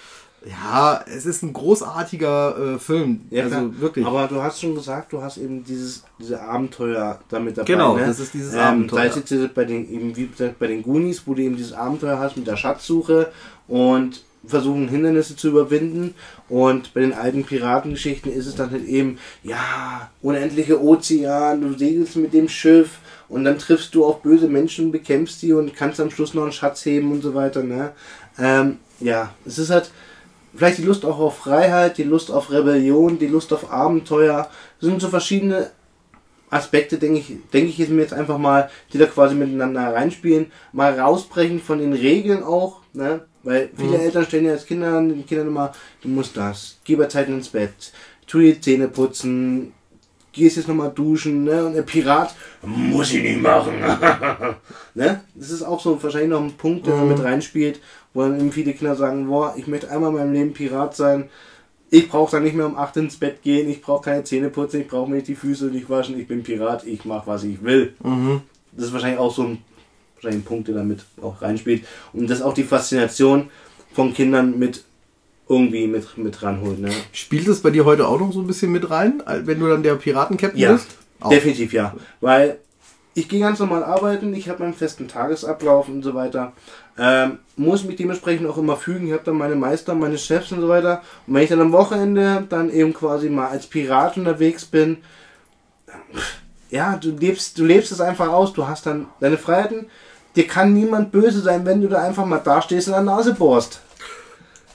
ja, es ist ein großartiger äh, Film. Ja, also klar. wirklich. Aber du hast schon gesagt, du hast eben dieses diese Abenteuer damit dabei. Genau, ne? das ist dieses ähm, Abenteuer. Sei es jetzt bei den, eben wie gesagt, bei den Goonies, wo du eben dieses Abenteuer hast mit der Schatzsuche und versuchen Hindernisse zu überwinden. Und bei den alten Piratengeschichten ist es dann halt eben, ja, unendliche Ozean, du segelst mit dem Schiff und dann triffst du auf böse Menschen, bekämpfst die und kannst am Schluss noch einen Schatz heben und so weiter. Ne? Ähm, ja, es ist halt vielleicht die Lust auch auf Freiheit, die Lust auf Rebellion, die Lust auf Abenteuer. Das sind so verschiedene Aspekte, denke ich, denke ich jetzt mir jetzt einfach mal, die da quasi miteinander reinspielen, mal rausbrechen von den Regeln auch, ne? Weil viele Eltern stellen ja als Kinder den Kindern immer, du musst das, geh bei Zeit ins Bett, tu die Zähne putzen, gehst jetzt nochmal duschen, ne? Und der Pirat, muss ich nicht machen. ne? Das ist auch so wahrscheinlich noch ein Punkt, der da mit reinspielt, wo dann eben viele Kinder sagen, boah, ich möchte einmal in meinem Leben Pirat sein. Ich brauche dann nicht mehr um 8 ins Bett gehen, ich brauche keine Zähne putzen, ich brauche mir nicht die Füße nicht waschen, ich bin Pirat, ich mache was ich will. Das ist wahrscheinlich auch so ein, wahrscheinlich ein Punkt, der damit auch reinspielt. Und das ist auch die Faszination von Kindern mit irgendwie mit, mit ranholt. Ne? Spielt es bei dir heute auch noch so ein bisschen mit rein, wenn du dann der Piratenkapitän Ja, bist? Auch. definitiv ja. Weil ich gehe ganz normal arbeiten, ich habe meinen festen Tagesablauf und so weiter. Ähm, muss mich dementsprechend auch immer fügen. Ich habe dann meine Meister, meine Chefs und so weiter. Und wenn ich dann am Wochenende dann eben quasi mal als Pirat unterwegs bin, ja, du lebst, du lebst es einfach aus. Du hast dann deine Freiheiten. dir kann niemand böse sein, wenn du da einfach mal dastehst und an der Nase bohrst.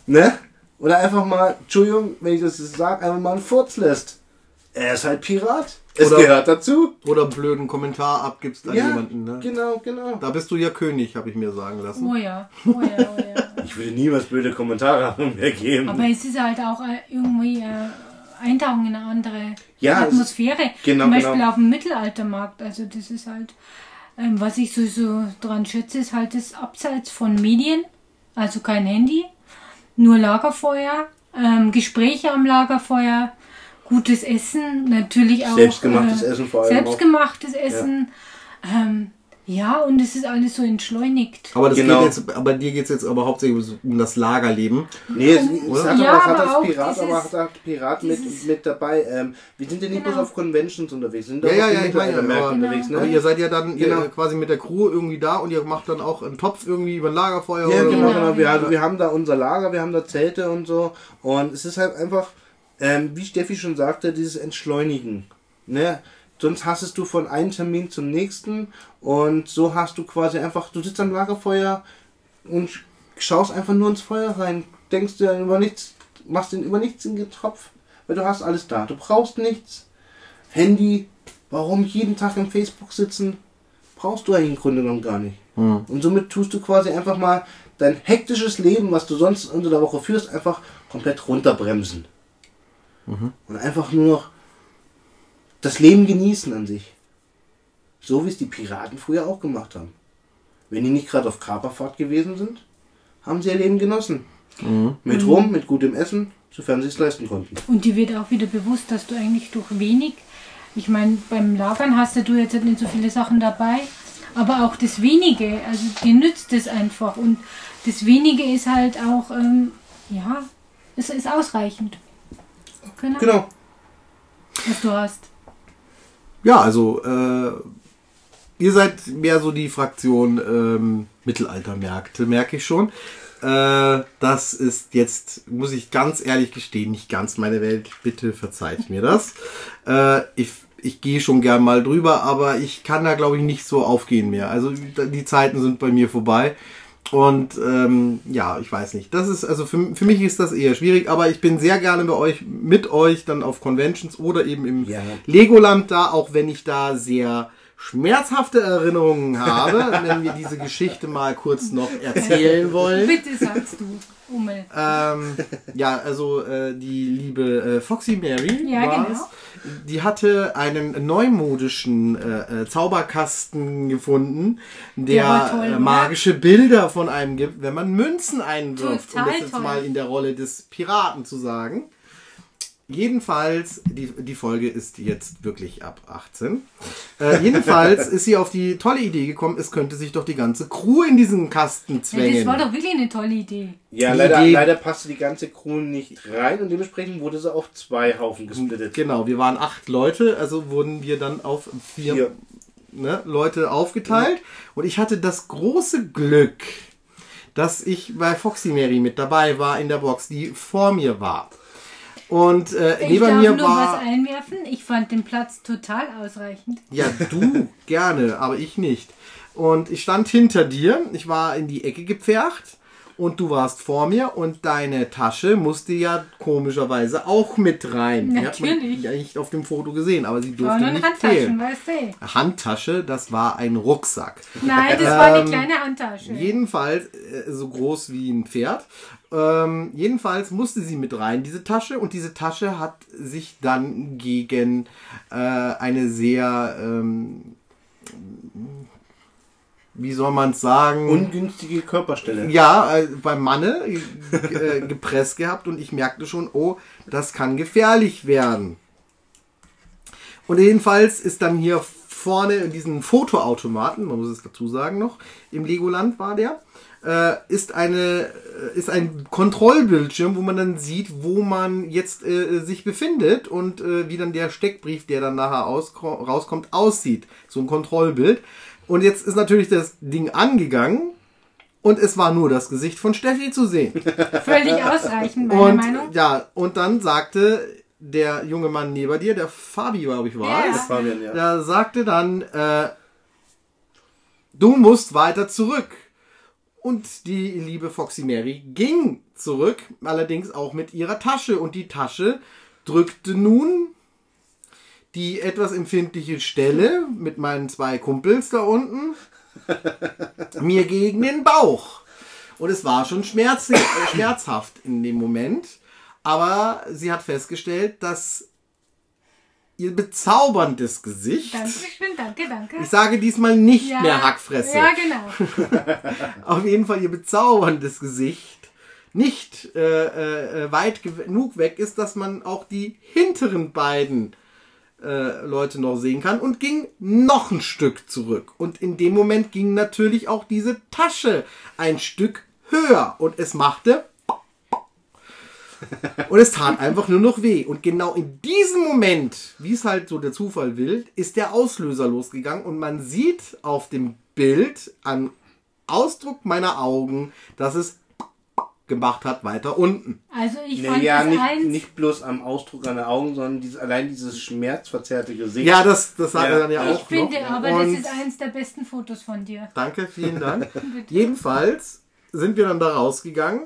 Ne? Oder einfach mal, Entschuldigung, wenn ich das sage, einfach mal einen Furz lässt. Er ist halt Pirat. Es Oder- gehört dazu. Oder einen blöden Kommentar abgibst an Ja, jemanden. Ne? genau, genau. Da bist du ja König, habe ich mir sagen lassen. Oh ja, oh ja, oh ja. Ich würde niemals blöde Kommentare mehr geben. Aber es ist halt auch äh, irgendwie äh, Eintauchen in eine andere Ja, Atmosphäre. genau, Zum Beispiel genau. auf dem Mittelaltermarkt. Also das ist halt, ähm, was ich so, so dran schätze, ist halt das Abseits von Medien. Also kein Handy, nur Lagerfeuer, ähm, Gespräche am Lagerfeuer, gutes Essen, natürlich auch Selbstgemachtes Essen vor allem Selbstgemachtes Essen. Ähm, ja, und es ist alles so entschleunigt. Aber, das Genau. geht jetzt, aber dir geht es jetzt aber hauptsächlich um das Lagerleben. Nee, es, es Oder? hat, Ja, aber, es hat aber das auch Pirat, dieses- aber hat das Pirat mit, mit dabei. Ähm, wir sind ja nicht Genau. bloß auf Conventions unterwegs, wir sind Ja, auch ja, ja, ich meine, aber- unterwegs. Ne? Aber ihr seid ja dann Genau. ihr, quasi mit der Crew irgendwie da und ihr macht dann auch einen Topf irgendwie über ein Lagerfeuer Ja, oder genau, genau. Wir, ja. also wir haben da unser Lager, wir haben da Zelte und so. Und es ist halt einfach, ähm, wie Steffi schon sagte, dieses Entschleunigen. Ne? Sonst hastest du von einem Termin zum nächsten und so hast du quasi einfach, du sitzt am Lagerfeuer und schaust einfach nur ins Feuer rein, denkst dir über nichts, machst dir über nichts in den Tropf, weil du hast alles da. Du brauchst nichts. Handy, warum jeden Tag im Facebook sitzen? Brauchst du eigentlich im Grunde genommen gar nicht. Hm. Und somit tust du quasi einfach mal dein hektisches Leben, was du sonst unter der Woche führst, einfach komplett runterbremsen. Und einfach nur noch das Leben genießen an sich. So wie es die Piraten früher auch gemacht haben. Wenn die nicht gerade auf Kaperfahrt gewesen sind, haben sie ihr Leben genossen. Mit Rum, mit gutem Essen, sofern sie es leisten konnten. Und dir wird auch wieder bewusst, dass du eigentlich durch wenig, ich meine, beim Lagern hast du jetzt nicht so viele Sachen dabei, aber auch das Wenige, also dir nützt es einfach. Und das Wenige ist halt auch, ähm, ja, es ist ausreichend. Genau, Genau. was du hast. Ja, also äh, ihr seid mehr so die Fraktion ähm, Mittelaltermärkte, merke ich schon. Äh, das ist jetzt, muss ich ganz ehrlich gestehen, nicht ganz meine Welt. Bitte verzeiht mir das. Äh, ich ich gehe schon gern mal drüber, aber ich kann da, glaube ich, nicht so aufgehen mehr. Also die Zeiten sind bei mir vorbei. Und ähm, ja, ich weiß nicht. Das ist, also für, für mich ist das eher schwierig, aber ich bin sehr gerne bei euch, mit euch dann auf Conventions oder eben im Ja. Legoland da, auch wenn ich da sehr schmerzhafte Erinnerungen habe, wenn wir diese Geschichte mal kurz noch erzählen wollen. Bitte sagst du, Ummel. Ähm, ja, also äh, die liebe äh, Foxy Mary Ja, genau. Die hatte einen neumodischen äh, äh, Zauberkasten gefunden, der, war toll, äh, magische Bilder von einem gibt, wenn man Münzen einwirft. Total um das jetzt toll. mal in der Rolle des Piraten zu sagen. Jedenfalls, die, die Folge ist jetzt wirklich ab 18. Äh, jedenfalls ist sie auf die tolle Idee gekommen, es könnte sich doch die ganze Crew in diesen Kasten Ja, zwängen. das war doch wirklich eine tolle Idee. Ja, Die leider, Idee- leider passte die ganze Crew nicht rein und dementsprechend wurde sie auf zwei Haufen gesplittet. Genau, wir waren acht Leute, also wurden wir dann auf vier Vier. Ne, Leute aufgeteilt. Und ich hatte das große Glück, dass ich bei Foxy Mary mit dabei war in der Box, die vor mir war. Und äh, Ich neben darf mir nur was war. einwerfen. Ich fand den Platz total ausreichend. Ja, du gerne, aber ich nicht. Und ich stand hinter dir, ich war in die Ecke gepfercht und du warst vor mir und deine Tasche musste ja komischerweise auch mit rein. Die hat man Natürlich. nicht auf dem Foto gesehen, aber sie durfte nicht Handtaschen, fehlen. weißt du? Handtasche, das war ein Rucksack. Nein, das war eine Ähm, kleine Handtasche. Jedenfalls äh, so groß wie ein Pferd. Ähm, jedenfalls musste sie mit rein, diese Tasche. Und diese Tasche hat sich dann gegen äh, eine sehr, ähm, wie soll man es sagen? Ungünstige Körperstelle. ja, äh, beim Manne äh, gepresst gehabt und ich merkte schon, oh, das kann gefährlich werden. Und jedenfalls ist dann hier vorne in diesem Fotoautomaten, man muss es dazu sagen noch, im Legoland war der, äh, ist eine äh, ist ein Kontrollbildschirm, wo man dann sieht, wo man jetzt äh, sich befindet und äh, wie dann der Steckbrief, der dann nachher aus, rauskommt, aussieht. So ein Kontrollbild. Und jetzt ist natürlich das Ding angegangen und es war nur das Gesicht von Steffi zu sehen. Völlig ausreichend, meine Und Meinung. ja, und dann sagte der junge Mann neben dir, der Fabi, glaube ich, war Ja. es, Fabian, ja. der sagte dann, äh, du musst weiter zurück. Und die liebe Foxy Mary ging zurück, allerdings auch mit ihrer Tasche. Und die Tasche drückte nun die etwas empfindliche Stelle mit meinen zwei Kumpels da unten mir gegen den Bauch. Und es war schon schmerz, äh, schmerzhaft in dem Moment. Aber sie hat festgestellt, dass ihr bezauberndes Gesicht, Dankeschön, danke, danke. ich sage diesmal nicht Ja. mehr Hackfresse, Ja, genau. auf jeden Fall ihr bezauberndes Gesicht nicht äh, äh, weit genug weg ist, dass man auch die hinteren beiden äh, Leute noch sehen kann und ging noch ein Stück zurück. Und in dem Moment ging natürlich auch diese Tasche ein Stück höher und es machte und es tat einfach nur noch weh. Und genau in diesem Moment, wie es halt so der Zufall will, ist der Auslöser losgegangen und man sieht auf dem Bild an Ausdruck meiner Augen, dass es gemacht hat weiter unten. Also ich fand Naja, das nicht, eins. nicht bloß am Ausdruck an den Augen, sondern dieses, allein dieses schmerzverzerrte Gesicht. Ja, das, das hat Ja, er dann ja ich auch ich finde noch. aber, Und das ist eins der besten Fotos von dir. Danke, vielen Dank. Jedenfalls sind wir dann da rausgegangen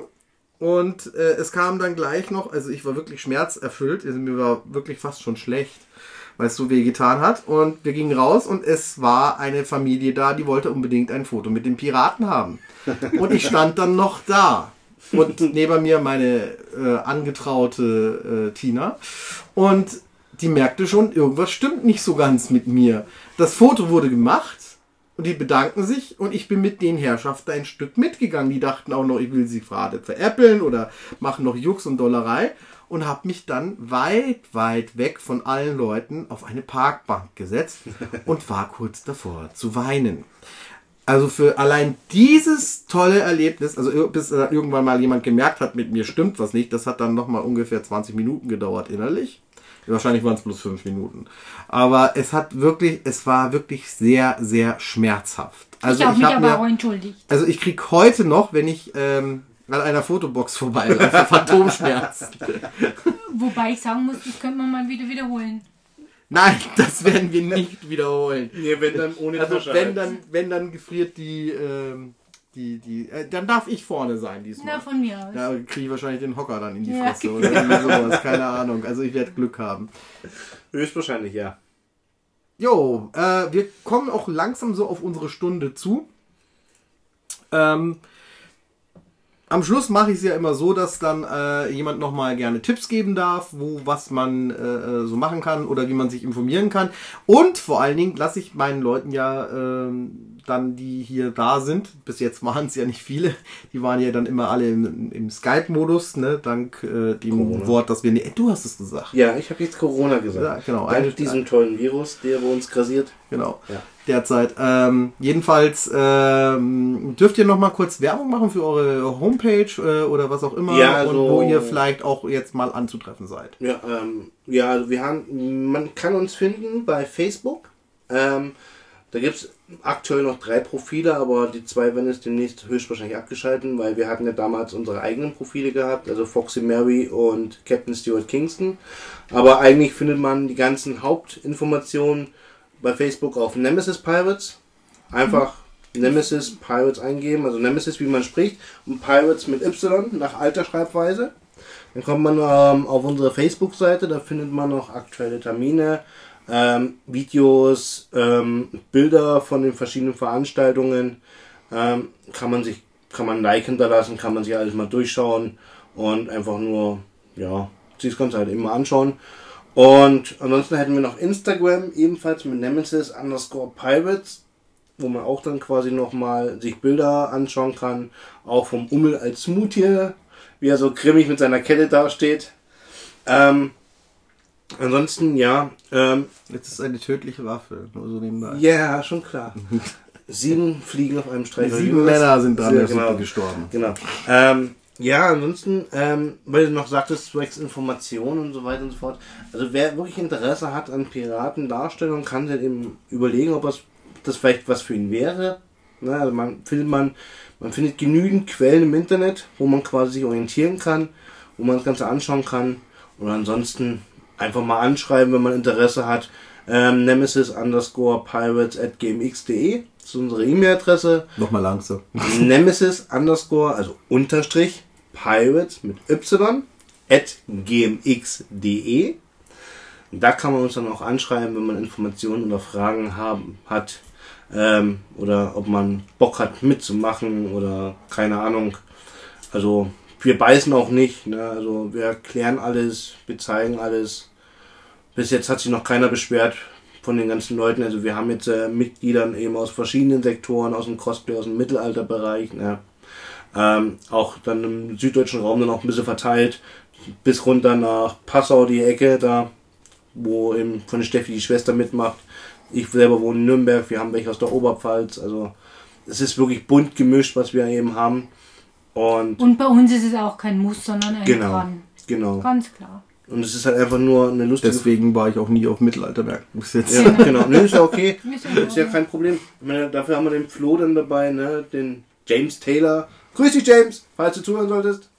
und äh, es kam dann gleich noch, also ich war wirklich schmerzerfüllt, also mir war wirklich fast schon schlecht, weil es so weh getan hat. Und wir gingen raus und es war eine Familie da, die wollte unbedingt ein Foto mit den Piraten haben. Und ich stand dann noch da. Und neben mir meine äh, angetraute äh, Tina. Und die merkte schon, irgendwas stimmt nicht so ganz mit mir. Das Foto wurde gemacht und die bedanken sich und ich bin mit den Herrschaften ein Stück mitgegangen. Die dachten auch noch, ich will sie gerade veräppeln oder machen noch Jux und Dollerei und habe mich dann weit, weit weg von allen Leuten auf eine Parkbank gesetzt und war kurz davor zu weinen. Also für allein dieses tolle Erlebnis, also bis äh, irgendwann mal jemand gemerkt hat, mit mir stimmt was nicht, das hat dann nochmal ungefähr 20 Minuten gedauert innerlich. Wahrscheinlich waren es bloß fünf Minuten. Aber es hat wirklich, es war wirklich sehr, sehr schmerzhaft. Also ich habe mich hab aber auch entschuldigt. also ich krieg heute noch, wenn ich ähm, an einer Fotobox vorbeilaufe, Phantomschmerzen. Wobei ich sagen muss, das könnte man mal wieder wiederholen. Nein, das werden wir nicht wiederholen. Nee, wenn dann ohne Also Tasche wenn halt. dann, wenn dann gefriert die, ähm, die, die, äh, dann darf ich vorne sein diesmal. Na, von mir aus. Da kriege ich wahrscheinlich den Hocker dann in die Ja. Fresse oder irgendwie sowas, keine Ahnung. Also ich werde Glück haben. Höchstwahrscheinlich, ja. Jo, äh, wir kommen auch langsam so auf unsere Stunde zu. Ähm, am Schluss mache ich es ja immer so, dass dann äh, jemand nochmal gerne Tipps geben darf, wo was man äh, äh, so machen kann oder wie man sich informieren kann. Und vor allen Dingen lasse ich meinen Leuten ja ähm, dann, die hier da sind, bis jetzt waren es ja nicht viele, die waren ja dann immer alle im, im Skype-Modus, ne, dank äh, dem Corona. Wort, dass wir... Ne, du hast es gesagt. Ja, ich habe jetzt Corona gesagt. Ja, genau. Dank Eine- diesem tollen Virus, der bei uns grasiert. Genau. Ja. Derzeit. Ähm, jedenfalls ähm, dürft ihr noch mal kurz Werbung machen für eure Homepage äh, oder was auch immer Ja, und also- wo ihr vielleicht auch jetzt mal anzutreffen seid. Ja, ähm, ja, also wir haben, man kann uns finden bei Facebook. Ähm, da gibt es aktuell noch drei Profile, aber die zwei werden jetzt demnächst höchstwahrscheinlich abgeschalten, weil wir hatten ja damals unsere eigenen Profile gehabt, also Foxy Mary und Captain Stuart Kingston. Aber eigentlich findet man die ganzen Hauptinformationen bei Facebook auf Nemesis Pirates. Einfach Nemesis Pirates eingeben, also Nemesis wie man spricht und Pirates mit Y nach alter Schreibweise. Dann kommt man ähm, auf unsere Facebook-Seite, da findet man noch aktuelle Termine, ähm, Videos, ähm, Bilder von den verschiedenen Veranstaltungen. Ähm, kann man sich, kann man Like hinterlassen, kann man sich alles mal durchschauen und einfach nur, ja, sich das Ganze halt immer anschauen. Und ansonsten hätten wir noch Instagram, ebenfalls mit Nemesis underscore Pirates, wo man auch dann quasi nochmal sich Bilder anschauen kann, auch vom Ummel als Smoothie, wie er so grimmig mit seiner Kette dasteht. Ähm, ansonsten, ja, ähm, Jetzt ist eine tödliche Waffe, nur so nebenbei. ja, schon klar. Sieben Fliegen auf einem Streich. Sieben Männer sind dran der genau. Suppe gestorben. Genau. Ähm, ja, ansonsten, ähm, weil du noch sagtest, zwecks Informationen und so weiter und so fort. Also wer wirklich Interesse hat an Piratendarstellung, kann sich eben überlegen, ob das, das vielleicht was für ihn wäre. Ne, also man findet man, man findet genügend Quellen im Internet, wo man quasi sich orientieren kann, wo man das Ganze anschauen kann. Und ansonsten einfach mal anschreiben, wenn man Interesse hat. Ähm, Nemesis underscore pirates at gmx.de ist unsere E-Mail-Adresse. Nochmal langsam. Nemesis underscore, also Unterstrich, Pirates mit Y at gmx.de. Da kann man uns dann auch anschreiben, wenn man Informationen oder Fragen haben, hat. Ähm, oder ob man Bock hat mitzumachen oder keine Ahnung. Also wir beißen auch nicht. Ne? Also wir erklären alles, wir zeigen alles. Bis jetzt hat sich noch keiner beschwert von den ganzen Leuten. Also wir haben jetzt äh, Mitgliedern eben aus verschiedenen Sektoren, aus dem Cosplay, aus dem Mittelalterbereich. Ne? Ähm, auch dann im süddeutschen Raum dann auch ein bisschen verteilt. Bis runter nach Passau, die Ecke da, wo eben von Steffi die Schwester mitmacht. Ich selber wohne in Nürnberg, wir haben welche aus der Oberpfalz. Also es ist wirklich bunt gemischt, was wir eben haben. Und Und bei uns ist es auch kein Muss, sondern ein genau, Kann. genau. Ganz klar. Und es ist halt einfach nur eine lustige Deswegen war ich auch nie auf Mittelaltermärkten bis jetzt. Ja, genau. Nee, ist ja okay. Ist ja Ist ja kein Problem. Ich meine, dafür haben wir den Flo dann dabei, ne? Den James Taylor. Grüß dich, James, falls du zuhören solltest.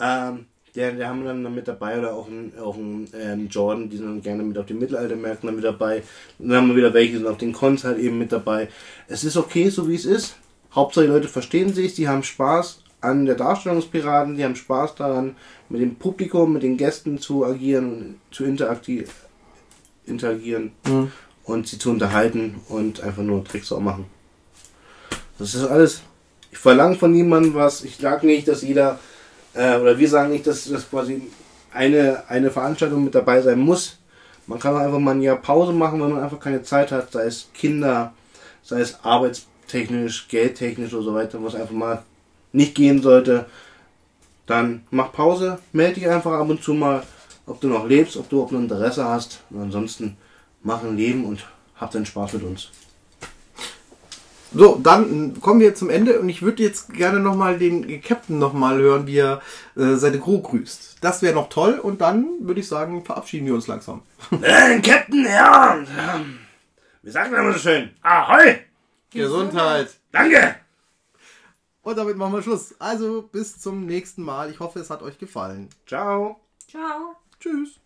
Ähm, der, der haben wir dann mit dabei oder auch einen, auch einen ähm, Jordan, die sind dann gerne mit auf den Mittelaltermärkten dann mit dabei. Dann haben wir wieder welche, die sind auf den Cons halt eben mit dabei. Es ist okay, so wie es ist. Hauptsache die Leute verstehen sich, die haben Spaß an der Darstellung des Piraten, die haben Spaß daran, mit dem Publikum, mit den Gästen zu agieren und zu interagieren Mhm. und sie zu unterhalten und einfach nur Tricks auch machen. Das ist alles. Ich verlange von niemandem was. Ich sage nicht, dass jeder, äh, oder wir sagen nicht, dass das quasi eine, eine Veranstaltung mit dabei sein muss. Man kann auch einfach mal ein Jahr Pause machen, wenn man einfach keine Zeit hat, sei es Kinder, sei es arbeitstechnisch, geldtechnisch oder so weiter, was einfach mal nicht gehen sollte. Dann mach Pause, melde dich einfach ab und zu mal, ob du noch lebst, ob du auch noch Interesse hast. Und ansonsten mach ein Leben und hab deinen Spaß mit uns. So, dann kommen wir zum Ende und ich würde jetzt gerne nochmal den Captain nochmal hören, wie er äh, seine Crew grüßt. Das wäre noch toll und dann würde ich sagen, verabschieden wir uns langsam. Äh, Captain, ja. ähm, Wir sagen immer so schön. Ahoi. Gesundheit! Danke. Und damit machen wir Schluss. Also bis zum nächsten Mal. Ich hoffe, es hat euch gefallen. Ciao! Ciao. Tschüss.